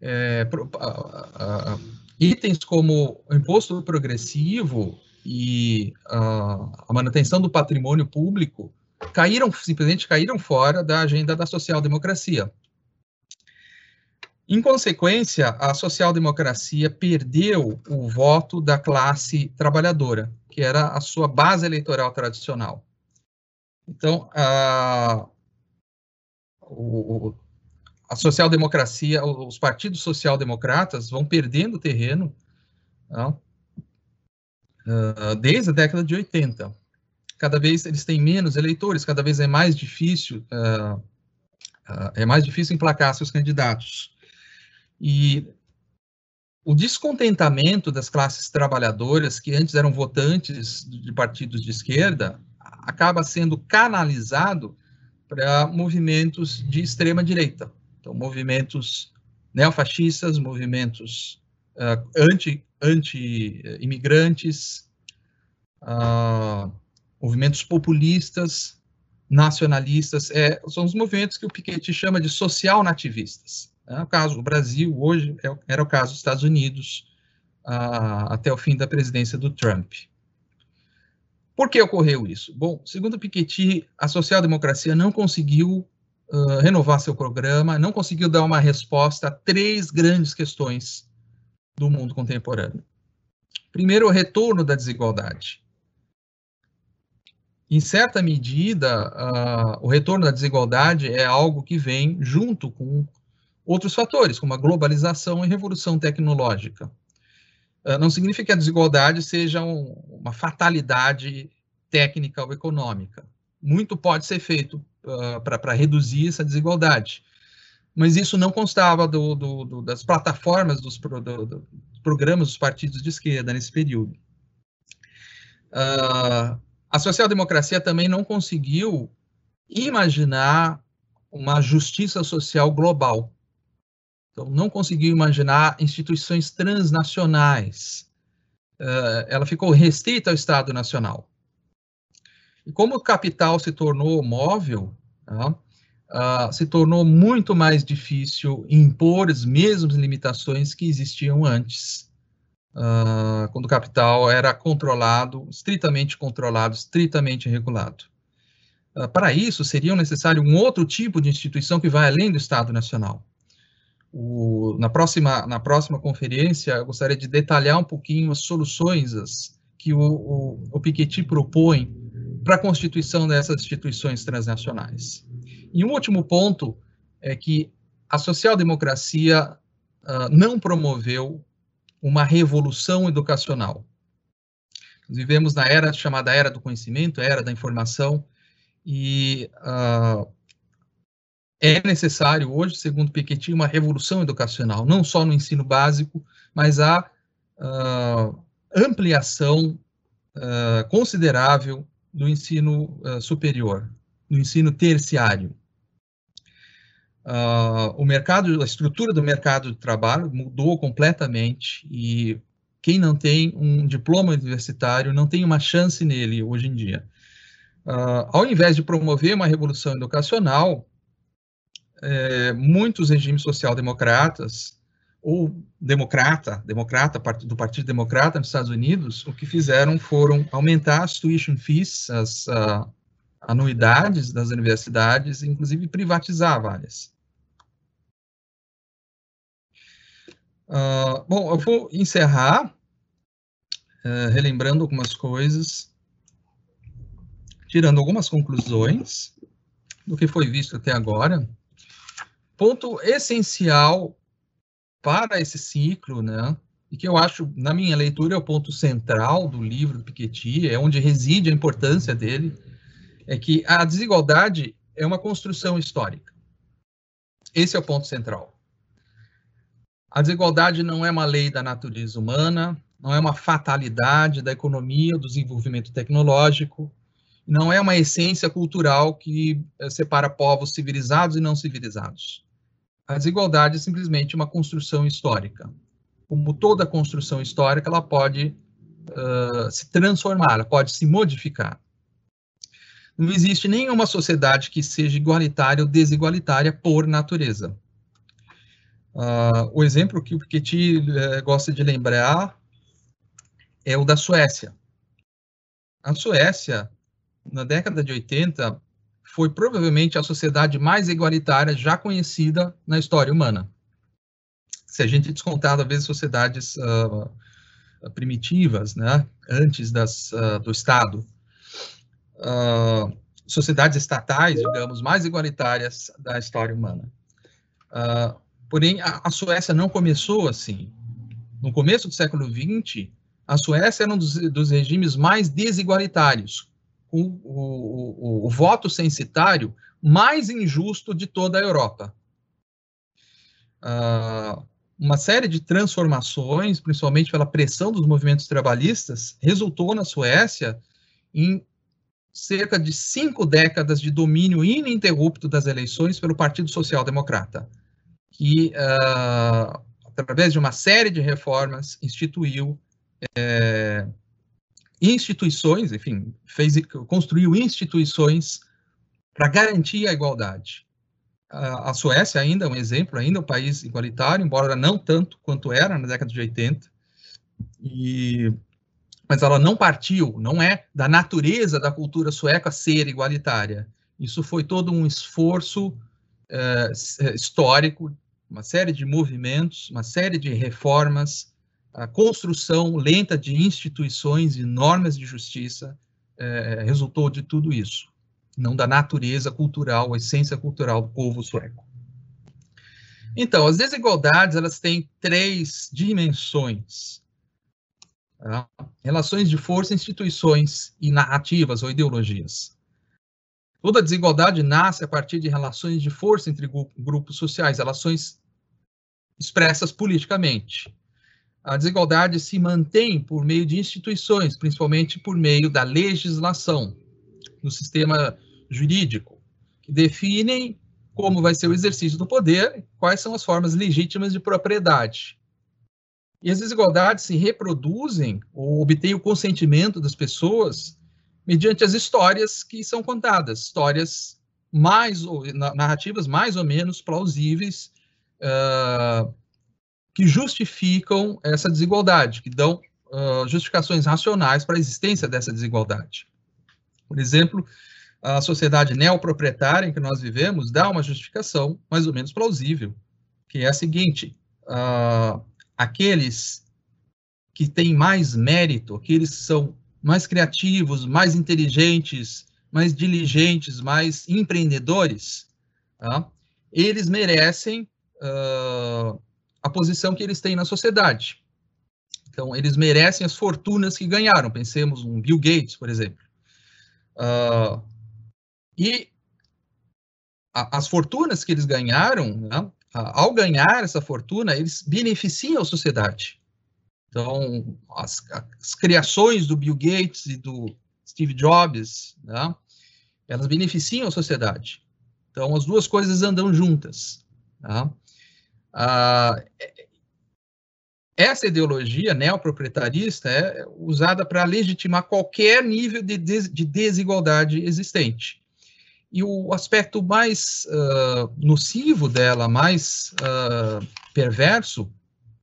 É, a, a, itens como o imposto progressivo e a, a manutenção do patrimônio público caíram, simplesmente caíram fora da agenda da social-democracia. Em consequência, a social-democracia perdeu o voto da classe trabalhadora que era a sua base eleitoral tradicional. Então, a, a social-democracia, os partidos social-democratas vão perdendo terreno Tá? Uh, desde a década de 80. Cada vez eles têm menos eleitores, cada vez é mais difícil, uh, uh, é mais difícil emplacar seus candidatos. E o descontentamento das classes trabalhadoras, que antes eram votantes de partidos de esquerda, acaba sendo canalizado para movimentos de extrema direita. Então, movimentos neofascistas, movimentos uh, anti, anti-imigrantes, uh, movimentos populistas, nacionalistas, é, são os movimentos que o Piketty chama de social-nativistas. É o caso do Brasil, hoje é, era o caso dos Estados Unidos, uh, até o fim da presidência do Trump. Por que ocorreu isso? Bom, segundo Piketty, a social-democracia não conseguiu uh, renovar seu programa, não conseguiu dar uma resposta a três grandes questões do mundo contemporâneo. Primeiro, o retorno da desigualdade. Em certa medida, uh, o retorno da desigualdade é algo que vem junto com outros fatores, como a globalização e revolução tecnológica. Ah, não significa que a desigualdade seja um, uma fatalidade técnica ou econômica. Muito pode ser feito uh, para reduzir essa desigualdade. Mas isso não constava do, do, do, das plataformas dos pro, do, programas dos partidos de esquerda nesse período. Uh, a social-democracia também não conseguiu imaginar uma justiça social global. Então, não conseguiu imaginar instituições transnacionais. Uh, ela ficou restrita ao Estado Nacional. E como o capital se tornou móvel, uh, se tornou muito mais difícil impor as mesmas limitações que existiam antes, uh, quando o capital era controlado, estritamente controlado, estritamente regulado. Uh, para isso, seria necessário um outro tipo de instituição que vai além do Estado Nacional. O, na, próxima, na próxima conferência, eu gostaria de detalhar um pouquinho as soluções que o, o, o Piketty propõe para a constituição dessas instituições transnacionais. E um último ponto é que a social-democracia uh, não promoveu uma revolução educacional. Nós vivemos na era chamada era do conhecimento, era da informação, e uh, é necessário hoje, segundo Piketty, uma revolução educacional, não só no ensino básico, mas a uh, ampliação uh, considerável do ensino uh, superior, do ensino terciário. o mercado, a estrutura do mercado de trabalho mudou completamente e quem não tem um diploma universitário não tem uma chance nele hoje em dia. ao invés de promover uma revolução educacional, é, muitos regimes social-democratas ou democrata, democrata do Partido Democrata nos Estados Unidos, o que fizeram foram aumentar as tuition fees, as uh, anuidades das universidades, inclusive privatizar várias. Uh, bom, eu vou encerrar uh, relembrando algumas coisas, tirando algumas conclusões do que foi visto até agora ponto essencial para esse ciclo, né? E que eu acho, na minha leitura, é o ponto central do livro do Piketty, é onde reside a importância dele, é que a desigualdade é uma construção histórica. Esse é o ponto central. A desigualdade não é uma lei da natureza humana, não é uma fatalidade da economia, do desenvolvimento tecnológico, não é uma essência cultural que eh, separa povos civilizados e não civilizados. A desigualdade é simplesmente uma construção histórica. Como toda construção histórica, ela pode uh, se transformar, ela pode se modificar. Não existe nenhuma sociedade que seja igualitária ou desigualitária por natureza. Uh, o exemplo que o Piketty uh, gosta de lembrar é o da Suécia. A Suécia, na década de 80, foi provavelmente a sociedade mais igualitária já conhecida na história humana. Se a gente descontar, talvez, sociedades uh, primitivas, né, antes das, uh, do Estado, uh, sociedades estatais, digamos, mais igualitárias da história humana. porém, a, a Suécia não começou assim. no começo do século XX, a Suécia era um dos, dos regimes mais desigualitários, o, o, o, o voto censitário mais injusto de toda a Europa. Uh, uma série de transformações, principalmente pela pressão dos movimentos trabalhistas, resultou na Suécia em cerca de cinco décadas de domínio ininterrupto das eleições pelo Partido Social Democrata, que, uh, através de uma série de reformas, instituiu é, instituições, enfim, fez, construiu instituições para garantir a igualdade. A, Suécia ainda é um exemplo, ainda é um país igualitário, embora não tanto quanto era na década de 80, e, mas ela não partiu, não é da natureza da cultura sueca ser igualitária. Isso foi todo um esforço é, histórico, uma série de movimentos, uma série de reformas, a construção lenta de instituições e normas de justiça é, resultou de tudo isso, não da natureza cultural, a essência cultural do povo sueco. Então, as desigualdades elas têm três dimensões: tá? relações de força, instituições e narrativas ou ideologias. Toda desigualdade nasce a partir de relações de força entre grupos sociais, relações expressas politicamente a desigualdade se mantém por meio de instituições, principalmente por meio da legislação, no sistema jurídico, que definem como vai ser o exercício do poder, quais são as formas legítimas de propriedade. E as desigualdades se reproduzem ou obtêm o consentimento das pessoas mediante as histórias que são contadas, histórias mais ou narrativas mais ou menos plausíveis, uh, que justificam essa desigualdade, que dão uh, justificações racionais para a existência dessa desigualdade. Por exemplo, a sociedade neoproprietária em que nós vivemos dá uma justificação mais ou menos plausível, que é a seguinte: uh, aqueles que têm mais mérito, aqueles que são mais criativos, mais inteligentes, mais diligentes, mais empreendedores, tá? eles merecem uh, a posição que eles têm na sociedade. Então, eles merecem as fortunas que ganharam. Pensemos um Bill Gates, por exemplo. Uh, e a, as fortunas que eles ganharam, né, ao ganhar essa fortuna, eles beneficiam a sociedade. Então, as, as criações do Bill Gates e do Steve Jobs, né, elas beneficiam a sociedade. Então, as duas coisas andam juntas. Tá? Ah, essa ideologia neoproprietarista é usada para legitimar qualquer nível de, des de, desigualdade existente. E o aspecto mais uh, nocivo dela, mais uh, perverso,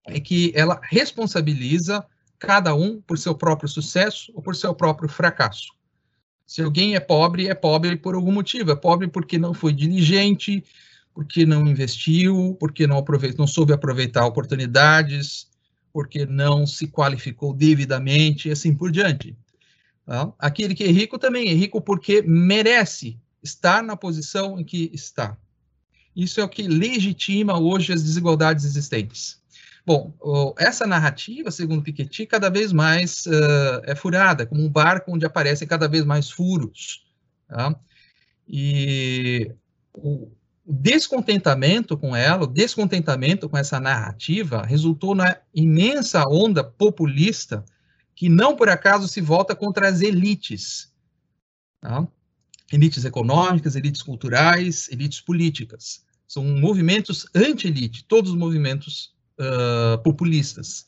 é que ela responsabiliza cada um por seu próprio sucesso ou por seu próprio fracasso. Se alguém é pobre, é pobre por algum motivo. É pobre porque não foi diligente, porque não investiu, porque não, aproveitou, não soube aproveitar oportunidades, porque não se qualificou devidamente e assim por diante. Tá? Aquele que é rico também é rico porque merece estar na posição em que está. Isso é o que legitima hoje as desigualdades existentes. Bom, essa narrativa, segundo Piketty, cada vez mais uh, é furada, como um barco onde aparecem cada vez mais furos. Tá? E o, descontentamento com ela, o descontentamento com essa narrativa, resultou na imensa onda populista que não por acaso se volta contra as elites. Tá? Elites econômicas, elites culturais, elites políticas. São movimentos anti-elite, todos os movimentos uh, populistas.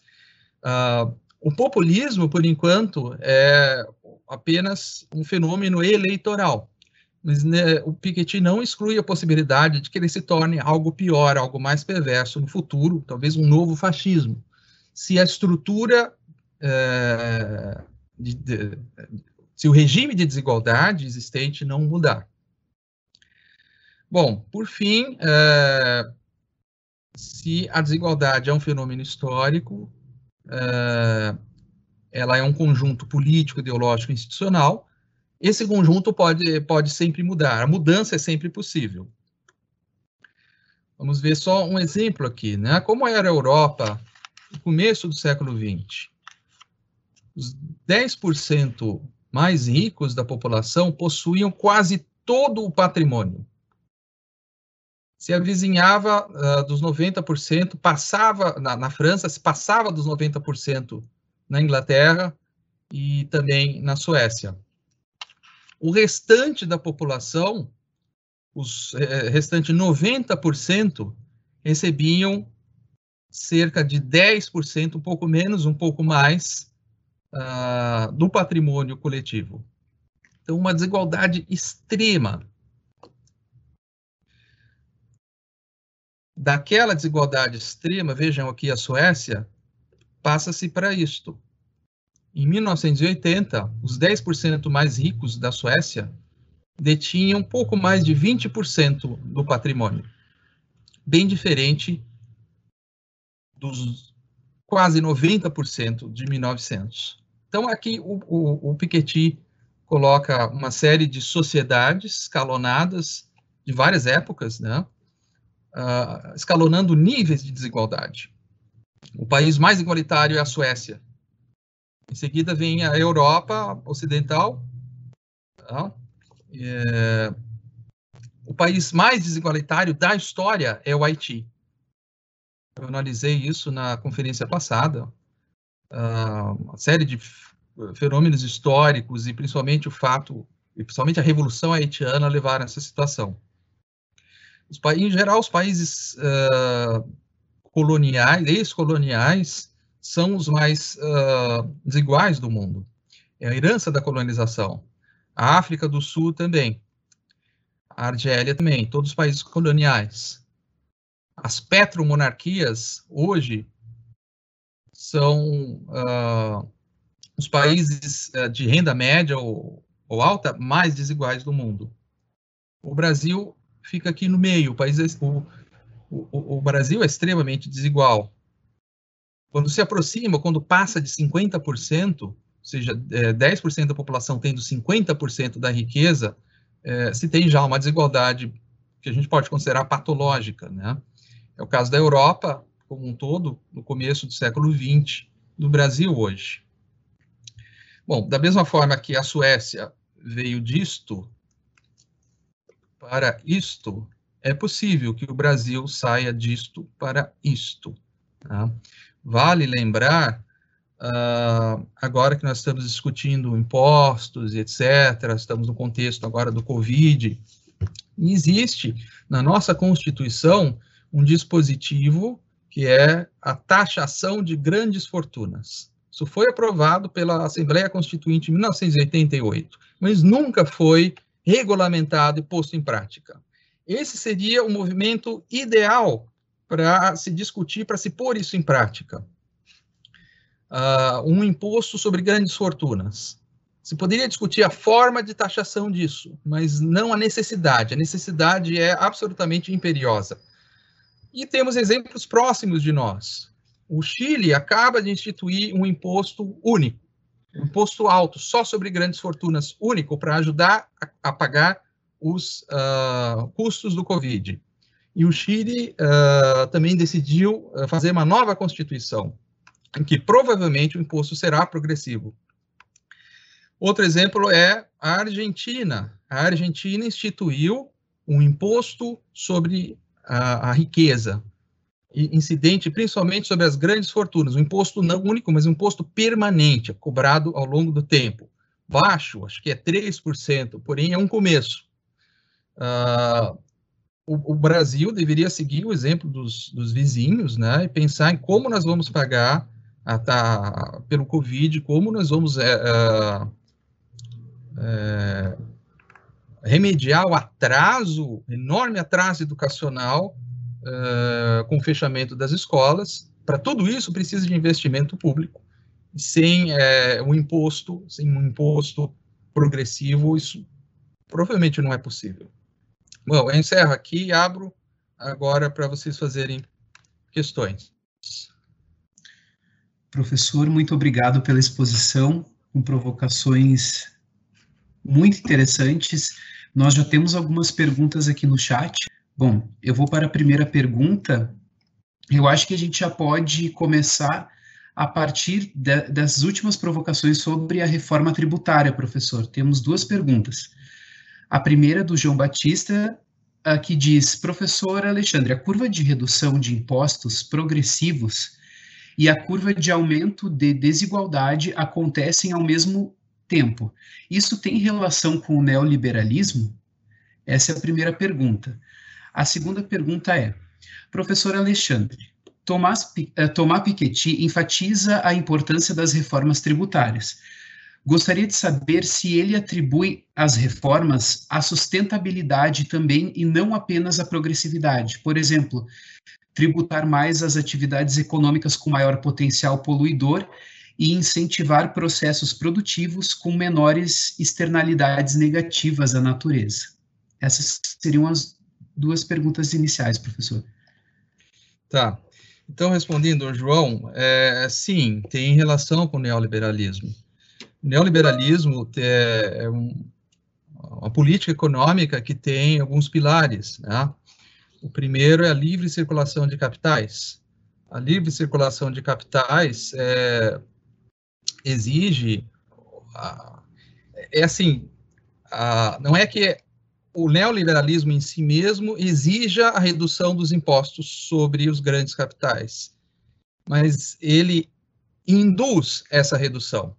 Uh, o populismo, por enquanto, é apenas um fenômeno eleitoral mas né, o Piketty não exclui a possibilidade de que ele se torne algo pior, algo mais perverso no futuro, talvez um novo fascismo, se a estrutura, é, de, de, se o regime de desigualdade existente não mudar. Bom, por fim, é, se a desigualdade é um fenômeno histórico, é, ela é um conjunto político, ideológico, institucional, esse conjunto pode, pode sempre mudar, a mudança é sempre possível. Vamos ver só um exemplo aqui, né? Como era a Europa no começo do século XX, os 10% mais ricos da população possuíam quase todo o patrimônio. Se avizinhava uh, dos 90%, passava na, na França, se passava dos 90% na Inglaterra e também na Suécia. O restante da população, os eh, restante 90%, recebiam cerca de 10%, um pouco menos, um pouco mais, uh, do patrimônio coletivo. Então, uma desigualdade extrema. Daquela desigualdade extrema, vejam aqui a Suécia, passa-se para isto. Em 1980, os 10% mais ricos da Suécia detinham pouco mais de 20% do patrimônio. Bem diferente dos quase 90% de 1900. Então, aqui o, o, o Piketty coloca uma série de sociedades escalonadas de várias épocas, né? Uh, escalonando níveis de desigualdade. O país mais igualitário é a Suécia. Em seguida vem a Europa Ocidental. Tá? É... O país mais desigualitário da história é o Haiti. Eu analisei isso na conferência passada. Uh, uma série de fenômenos históricos e principalmente o fato, e principalmente a Revolução Haitiana levaram a essa situação. Os, em geral, os países uh, coloniais, ex-coloniais, são os mais uh, desiguais do mundo. É a herança da colonização. A África do Sul também. A Argélia também, todos os países coloniais as petromonarquias hoje são uh, os países uh, de renda média ou, ou, alta mais desiguais do mundo. O Brasil fica aqui no meio. O, país é, o, o, o Brasil é extremamente desigual. Quando se aproxima, quando passa de 50%, ou seja, é, 10% da população tendo 50% da riqueza, é, se tem já uma desigualdade que a gente pode considerar patológica, né? É o caso da Europa como um todo, no começo do século XX, do Brasil hoje. Bom, da mesma forma que a Suécia veio disto para isto, é possível que o Brasil saia disto para isto. Tá? Vale lembrar, uh, agora que nós estamos discutindo impostos e etc., estamos no contexto agora do Covid, existe na nossa Constituição um dispositivo que é a taxação de grandes fortunas. Isso foi aprovado pela Assembleia Constituinte em 1988, mas nunca foi regulamentado e posto em prática. Esse seria o movimento ideal para se discutir, para se pôr isso em prática. Uh, um imposto sobre grandes fortunas. Se poderia discutir a forma de taxação disso, mas não a necessidade. A necessidade é absolutamente imperiosa. E temos exemplos próximos de nós. O Chile acaba de instituir um imposto único, um imposto alto, só sobre grandes fortunas, único, para ajudar a, a, pagar os uh, custos do Covid. E o Chile uh, também decidiu uh, fazer uma nova constituição, em que provavelmente o imposto será progressivo. Outro exemplo é a Argentina. A Argentina instituiu um imposto sobre a, a riqueza, incidente principalmente sobre as grandes fortunas, um imposto não único, mas um imposto permanente, cobrado ao longo do tempo. Baixo, acho que é 3%, porém é um começo. Uh, o, o, Brasil deveria seguir o exemplo dos, dos, vizinhos, né, e pensar em como nós vamos pagar a, tá, pelo Covid, como nós vamos é, é, é, remediar o atraso, enorme atraso educacional uh, com o fechamento das escolas. Para tudo isso, precisa de investimento público. Sem é, um imposto, sem um imposto progressivo, isso provavelmente não é possível. Bom, eu encerro aqui e abro agora para vocês fazerem questões. Professor, muito obrigado pela exposição, com provocações muito interessantes. Nós já temos algumas perguntas aqui no chat. Bom, eu vou para a primeira pergunta, eu acho que a gente já pode começar a partir de, das últimas provocações sobre a reforma tributária, professor. Temos duas perguntas. A primeira do João Batista, que diz: Professor Alexandre, a curva de redução de impostos progressivos e a curva de aumento de desigualdade acontecem ao mesmo tempo. Isso tem relação com o neoliberalismo? Essa é a primeira pergunta. A segunda pergunta é: Professor Alexandre, Tomás, eh, Tomás Piketty enfatiza a importância das reformas tributárias. Gostaria de saber se ele atribui às reformas a sustentabilidade também e não apenas a progressividade. Por exemplo, tributar mais as atividades econômicas com maior potencial poluidor e incentivar processos produtivos com menores externalidades negativas à natureza. Essas seriam as duas perguntas iniciais, professor. Tá. Então, respondendo, João, é, sim, tem relação com o neoliberalismo. Neoliberalismo é, é um, uma política econômica que tem alguns pilares. Né? O primeiro é a livre circulação de capitais. A livre circulação de capitais é, exige. É assim, não é que o neoliberalismo em si mesmo exija a redução dos impostos sobre os grandes capitais, mas ele induz essa redução.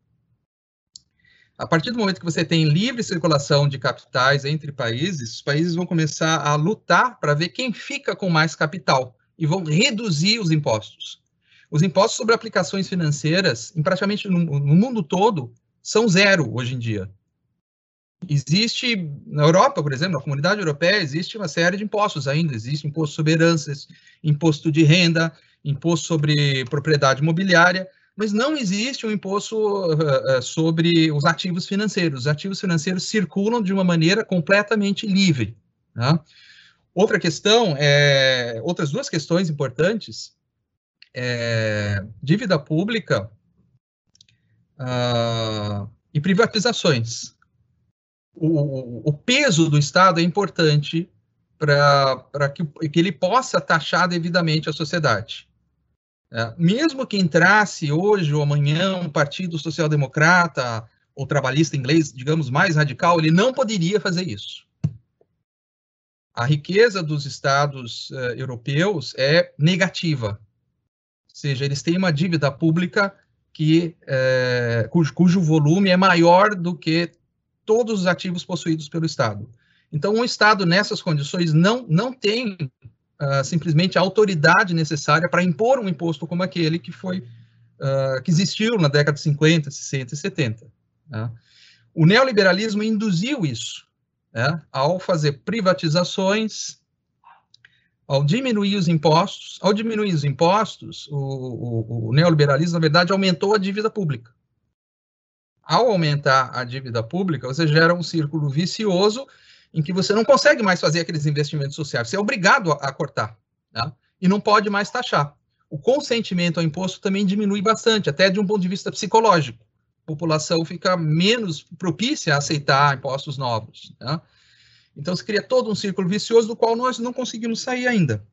A partir do momento que você tem livre circulação de capitais entre países, os países vão começar a lutar para ver quem fica com mais capital e vão reduzir os impostos. Os impostos sobre aplicações financeiras, em praticamente no, no mundo todo, são zero hoje em dia. Existe, na Europa, por exemplo, na comunidade europeia, existe uma série de impostos ainda. Existe imposto sobre heranças, imposto de renda, imposto sobre propriedade imobiliária, mas não existe um imposto uh, sobre os ativos financeiros. Os ativos financeiros circulam de uma maneira completamente livre. Tá? Outra questão, é, outras duas questões importantes, é, dívida pública uh, e privatizações o, o peso do Estado é importante para que, que ele possa taxar devidamente a sociedade. É, mesmo que entrasse hoje ou amanhã um partido social-democrata ou trabalhista inglês, digamos, mais radical, ele não poderia fazer isso. A riqueza dos estados uh, europeus é negativa, ou seja, eles têm uma dívida pública que, uh, cujo, cujo volume é maior do que todos os ativos possuídos pelo Estado. Então, um Estado nessas condições não, não tem uh, simplesmente a autoridade necessária para impor um imposto como aquele que foi uh, que existiu na década de 50, 60 e 70. Né? O neoliberalismo induziu isso, né? ao fazer privatizações, ao diminuir os impostos. Ao diminuir os impostos, o, o, o neoliberalismo, na verdade, aumentou a dívida pública ao aumentar a dívida pública, você gera um círculo vicioso em que você não consegue mais fazer aqueles investimentos sociais, você é obrigado a, a cortar, né? e não pode mais taxar. O consentimento ao imposto também diminui bastante, até de um ponto de vista psicológico. A população fica menos propícia a aceitar impostos novos. Né? Então, se cria todo um círculo vicioso do qual nós não conseguimos sair ainda.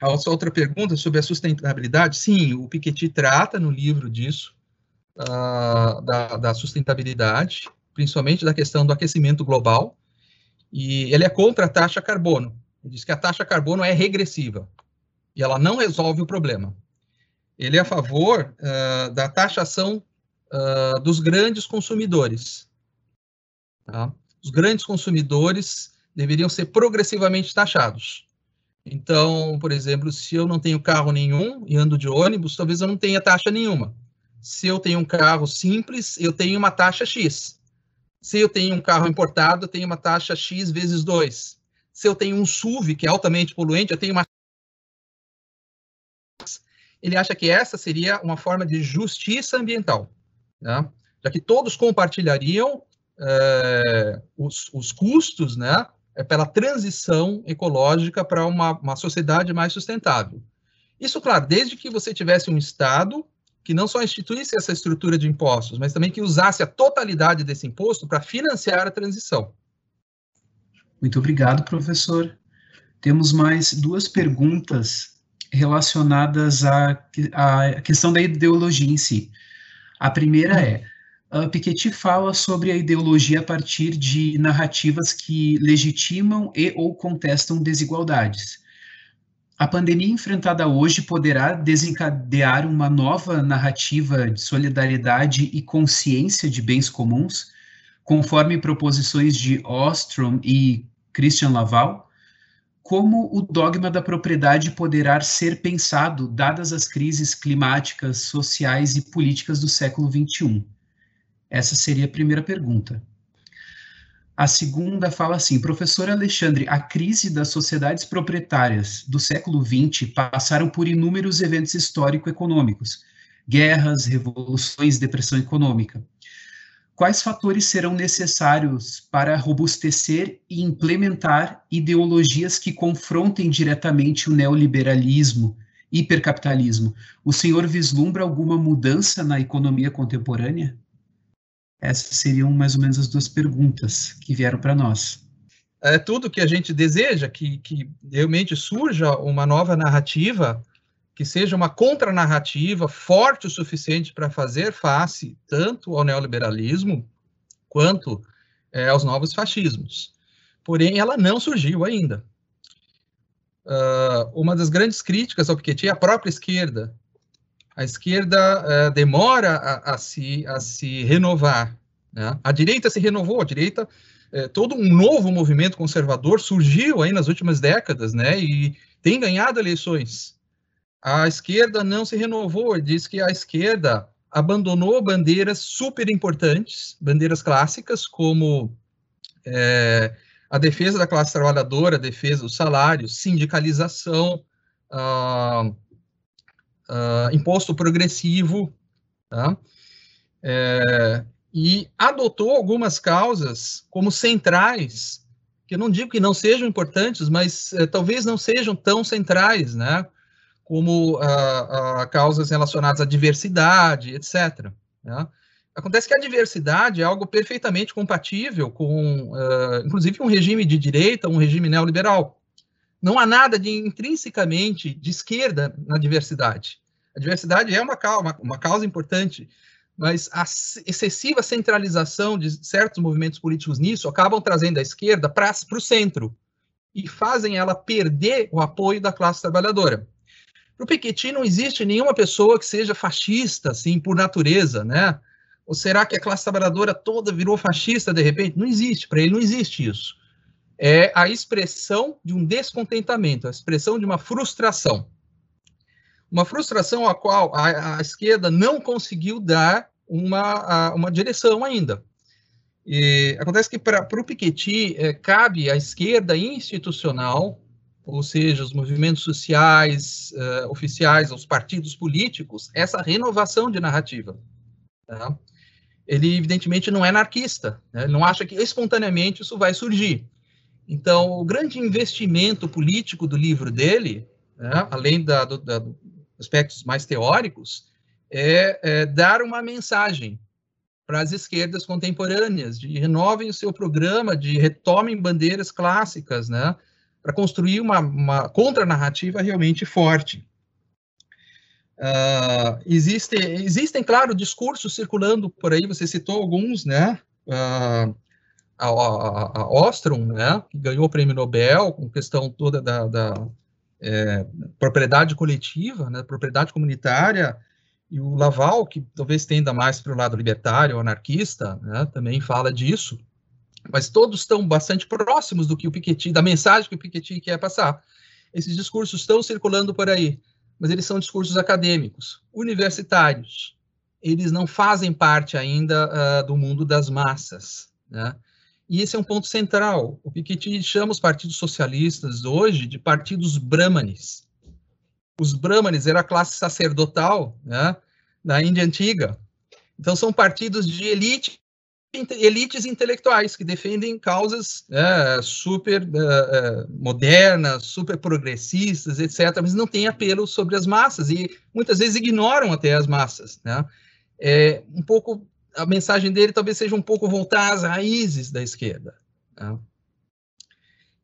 A outra pergunta sobre a sustentabilidade, sim, o Piketty trata no livro disso, uh, da, da, sustentabilidade, principalmente da questão do aquecimento global, e ele é contra a taxa carbono. Ele diz que a taxa carbono é regressiva e ela não resolve o problema. Ele é a favor uh, da taxação uh, dos grandes consumidores. Tá? Os grandes consumidores deveriam ser progressivamente taxados. Então, por exemplo, se eu não tenho carro nenhum e ando de ônibus, talvez eu não tenha taxa nenhuma. Se eu tenho um carro simples, eu tenho uma taxa X. Se eu tenho um carro importado, eu tenho uma taxa X vezes 2. Se eu tenho um SUV, que é altamente poluente, eu tenho uma. Ele acha que essa seria uma forma de justiça ambiental, né? já que todos compartilhariam é, os, os, custos né, é, pela transição ecológica para uma, uma sociedade mais sustentável. Isso, claro, desde que você tivesse um Estado que não só instituísse essa estrutura de impostos, mas também que usasse a totalidade desse imposto para financiar a transição. Muito obrigado, professor. Temos mais duas perguntas relacionadas à, à questão da ideologia em si. A primeira é, uh, Piketty fala sobre a ideologia a partir de narrativas que legitimam e ou contestam desigualdades. A pandemia enfrentada hoje poderá desencadear uma nova narrativa de solidariedade e consciência de bens comuns, conforme proposições de Ostrom e Christian Laval, como o dogma da propriedade poderá ser pensado dadas as crises climáticas, sociais e políticas do século XXI? Essa seria a primeira pergunta. A segunda fala assim: Professor Alexandre, a crise das sociedades proprietárias do século XX passaram por inúmeros eventos histórico-econômicos, guerras, revoluções, depressão econômica. Quais fatores serão necessários para robustecer e implementar ideologias que confrontem diretamente o neoliberalismo, hipercapitalismo? O senhor vislumbra alguma mudança na economia contemporânea? Essas seriam mais ou menos as duas perguntas que vieram para nós. É tudo que a gente deseja, que, que realmente surja uma nova narrativa, que seja uma contranarrativa forte o suficiente para fazer face tanto ao neoliberalismo quanto é, aos novos fascismos. Porém, ela não surgiu ainda. Uh, uma das grandes críticas ao Piketty é a própria esquerda, a esquerda uh, demora a, a, se, a se renovar. Né? A direita se renovou, a direita, uh, todo um novo movimento conservador surgiu aí nas últimas décadas, né? E tem ganhado eleições. A esquerda não se renovou, diz que a esquerda abandonou bandeiras super importantes, bandeiras clássicas, como é, a defesa da classe trabalhadora, a defesa dos salários, sindicalização, uh, uh, imposto progressivo, tá? É, e adotou algumas causas como centrais, que eu não digo que não sejam importantes, mas é, talvez não sejam tão centrais, né? Como uh, causas relacionadas à diversidade, etc. Né? Acontece que a diversidade é algo perfeitamente compatível com, uh, inclusive, um regime de direita, um regime neoliberal. Não há nada de intrinsecamente de esquerda na diversidade. A diversidade é uma, uma, uma causa importante, mas a excessiva centralização de certos movimentos políticos nisso acabam trazendo a esquerda para o centro e fazem ela perder o apoio da classe trabalhadora. Para o Piketty não existe nenhuma pessoa que seja fascista, assim, por natureza, né? Ou será que a classe trabalhadora toda virou fascista de repente? Não existe, para ele não existe isso é a expressão de um descontentamento, a expressão de uma frustração. Uma frustração a qual a, a esquerda não conseguiu dar uma, a, uma direção ainda. E acontece que para o Piketty é, cabe à esquerda institucional, ou seja, os movimentos sociais, uh, oficiais, os partidos políticos, essa renovação de narrativa. Tá? Ele, evidentemente, não é anarquista, né? ele não acha que espontaneamente isso vai surgir. Então, o grande investimento político do livro dele, né, além da, do, da, aspectos mais teóricos, é, é dar uma mensagem para as esquerdas contemporâneas, de renovem o seu programa, de retomem bandeiras clássicas, né, para construir uma, uma contranarrativa realmente forte. Uh, existe, existem, claro, discursos circulando por aí, você citou alguns, né, uh, a, a, Ostrom, né, que ganhou o prêmio Nobel com questão toda da, da é, propriedade coletiva, né, propriedade comunitária, e o Laval, que talvez tenda mais para o lado libertário, anarquista, né, também fala disso, mas todos estão bastante próximos do que o Piketty, da mensagem que o Piketty quer passar. Esses discursos estão circulando por aí, mas eles são discursos acadêmicos, universitários. Eles não fazem parte ainda uh, do mundo das massas, né? E esse é um ponto central. O Piketty chama os partidos socialistas hoje de partidos brahmanes. Os brahmanes era a classe sacerdotal né, da Índia antiga. Então, são partidos de elite, elites intelectuais que defendem causas é, super é, modernas, super progressistas, etc., mas não têm apelo sobre as massas e muitas vezes ignoram até as massas. Né? É um pouco a mensagem dele talvez seja um pouco voltar às raízes da esquerda. Né?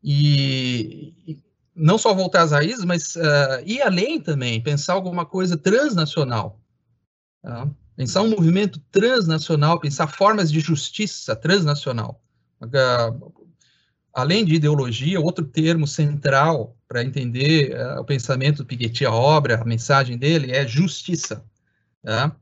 E, não só voltar às raízes, mas uh, ir além também, pensar alguma coisa transnacional. Tá? Pensar um movimento transnacional, pensar formas de justiça transnacional. Além de ideologia, outro termo central para entender uh, o pensamento do Piketty, a obra, a mensagem dele é justiça. Tá?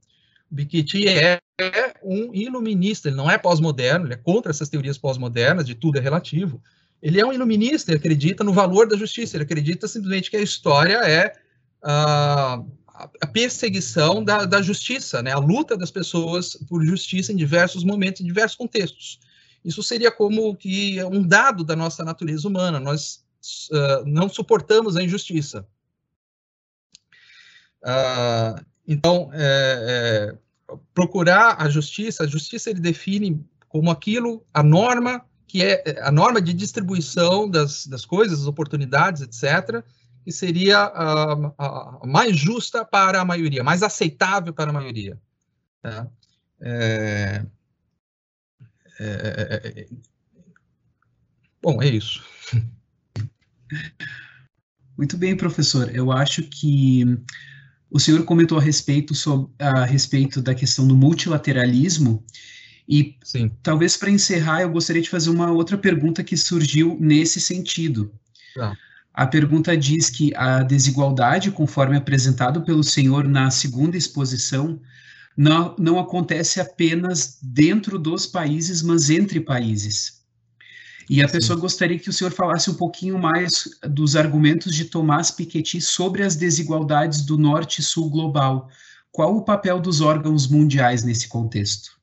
Piketty é, é um iluminista, ele não é pós-moderno, ele é contra essas teorias pós-modernas, de tudo é relativo, ele é um iluminista, ele acredita no valor da justiça, ele acredita simplesmente que a história é uh, a perseguição da, da, justiça, né? a luta das pessoas por justiça em diversos momentos, em diversos contextos. Isso seria como que um dado da nossa natureza humana, nós uh, não suportamos a injustiça. Uh, então, é, é, procurar a justiça, a justiça ele define como aquilo, a norma que é, é a norma de distribuição das, das coisas, das oportunidades, etc., que seria a, a, a, mais justa para a maioria, mais aceitável para a maioria. Tá? É, é, é, é bom, é isso. Muito bem, professor. Eu acho que o senhor comentou a respeito, sobre, a respeito da questão do multilateralismo, e Sim. talvez para encerrar, eu gostaria de fazer uma outra pergunta que surgiu nesse sentido. Tá. A pergunta diz que a desigualdade, conforme apresentado pelo senhor na segunda exposição, não, não acontece apenas dentro dos países, mas entre países. E a Sim. pessoa gostaria que o senhor falasse um pouquinho mais dos argumentos de Tomás Piketty sobre as desigualdades do norte e sul global. Qual o papel dos órgãos mundiais nesse contexto?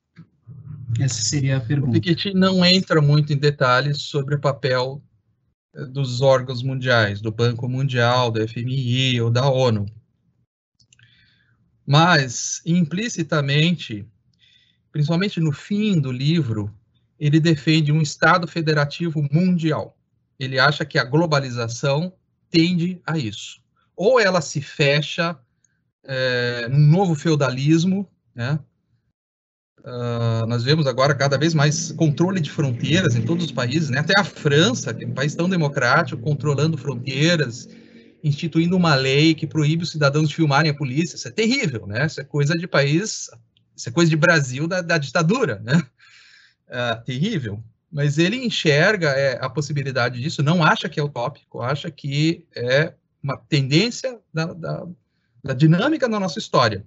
Essa seria a pergunta. O Piketty não entra muito em detalhes sobre o papel eh, dos órgãos mundiais, do Banco Mundial, do FMI ou da ONU. Mas, implicitamente, principalmente no fim do livro, ele defende um Estado federativo mundial. Ele acha que a globalização tende a isso. Ou ela se fecha é, num novo feudalismo, né, Uh, nós vemos agora cada vez mais controle de fronteiras em todos os países, né? até a França, que é um país tão democrático, controlando fronteiras, instituindo uma lei que proíbe os cidadãos de filmarem a polícia. Isso é terrível, né? Isso é coisa de país, isso é coisa de Brasil da, da ditadura, né? Uh, terrível. Mas ele enxerga é, a possibilidade disso, não acha que é utópico, acha que é uma tendência da, da, da dinâmica da nossa história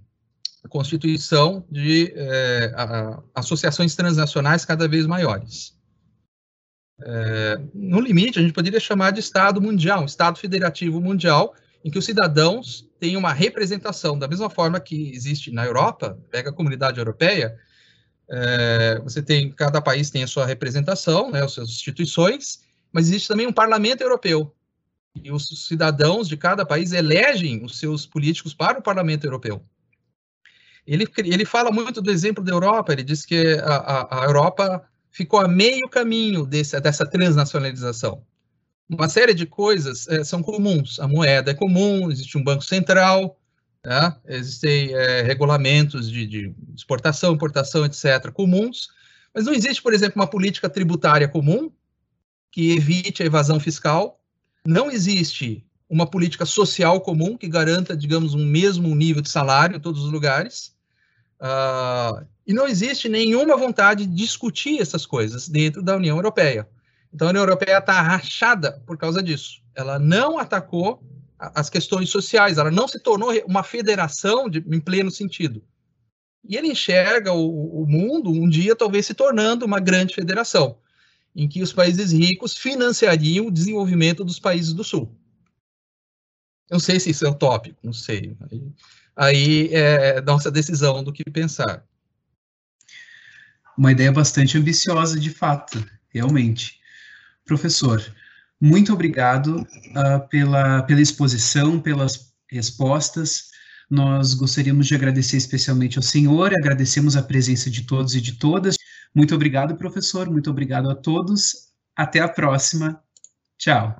a constituição de é, a, associações transnacionais cada vez maiores. É, no limite, a gente poderia chamar de Estado mundial, Estado federativo mundial, em que os cidadãos têm uma representação, da mesma forma que existe na Europa, pega a comunidade europeia, é, você tem, cada país tem a sua representação, né, as suas instituições, mas existe também um parlamento europeu, e os cidadãos de cada país elegem os seus políticos para o parlamento europeu. Ele, ele fala muito do exemplo da Europa, ele diz que a, a, Europa ficou a meio caminho desse, dessa transnacionalização. Uma série de coisas é, são comuns. A moeda é comum, existe um banco central, né? existem é, regulamentos de, de, exportação, importação, etc., comuns, mas não existe, por exemplo, uma política tributária comum que evite a evasão fiscal, não existe uma política social comum que garanta, digamos, um mesmo nível de salário em todos os lugares. Uh, e não existe nenhuma vontade de discutir essas coisas dentro da União Europeia. Então, a União Europeia está rachada por causa disso. Ela não atacou as questões sociais, ela não se tornou uma federação de, em pleno sentido. E ele enxerga o, o mundo um dia talvez se tornando uma grande federação, em que os países ricos financiariam o desenvolvimento dos países do Sul. Não sei se isso é utópico, não sei. Aí é nossa decisão do que pensar. Uma ideia bastante ambiciosa, de fato, realmente. Professor, muito obrigado uh, pela, pela exposição, pelas respostas. Nós gostaríamos de agradecer especialmente ao senhor, agradecemos a presença de todos e de todas. Muito obrigado, professor, muito obrigado a todos. Até a próxima. Tchau.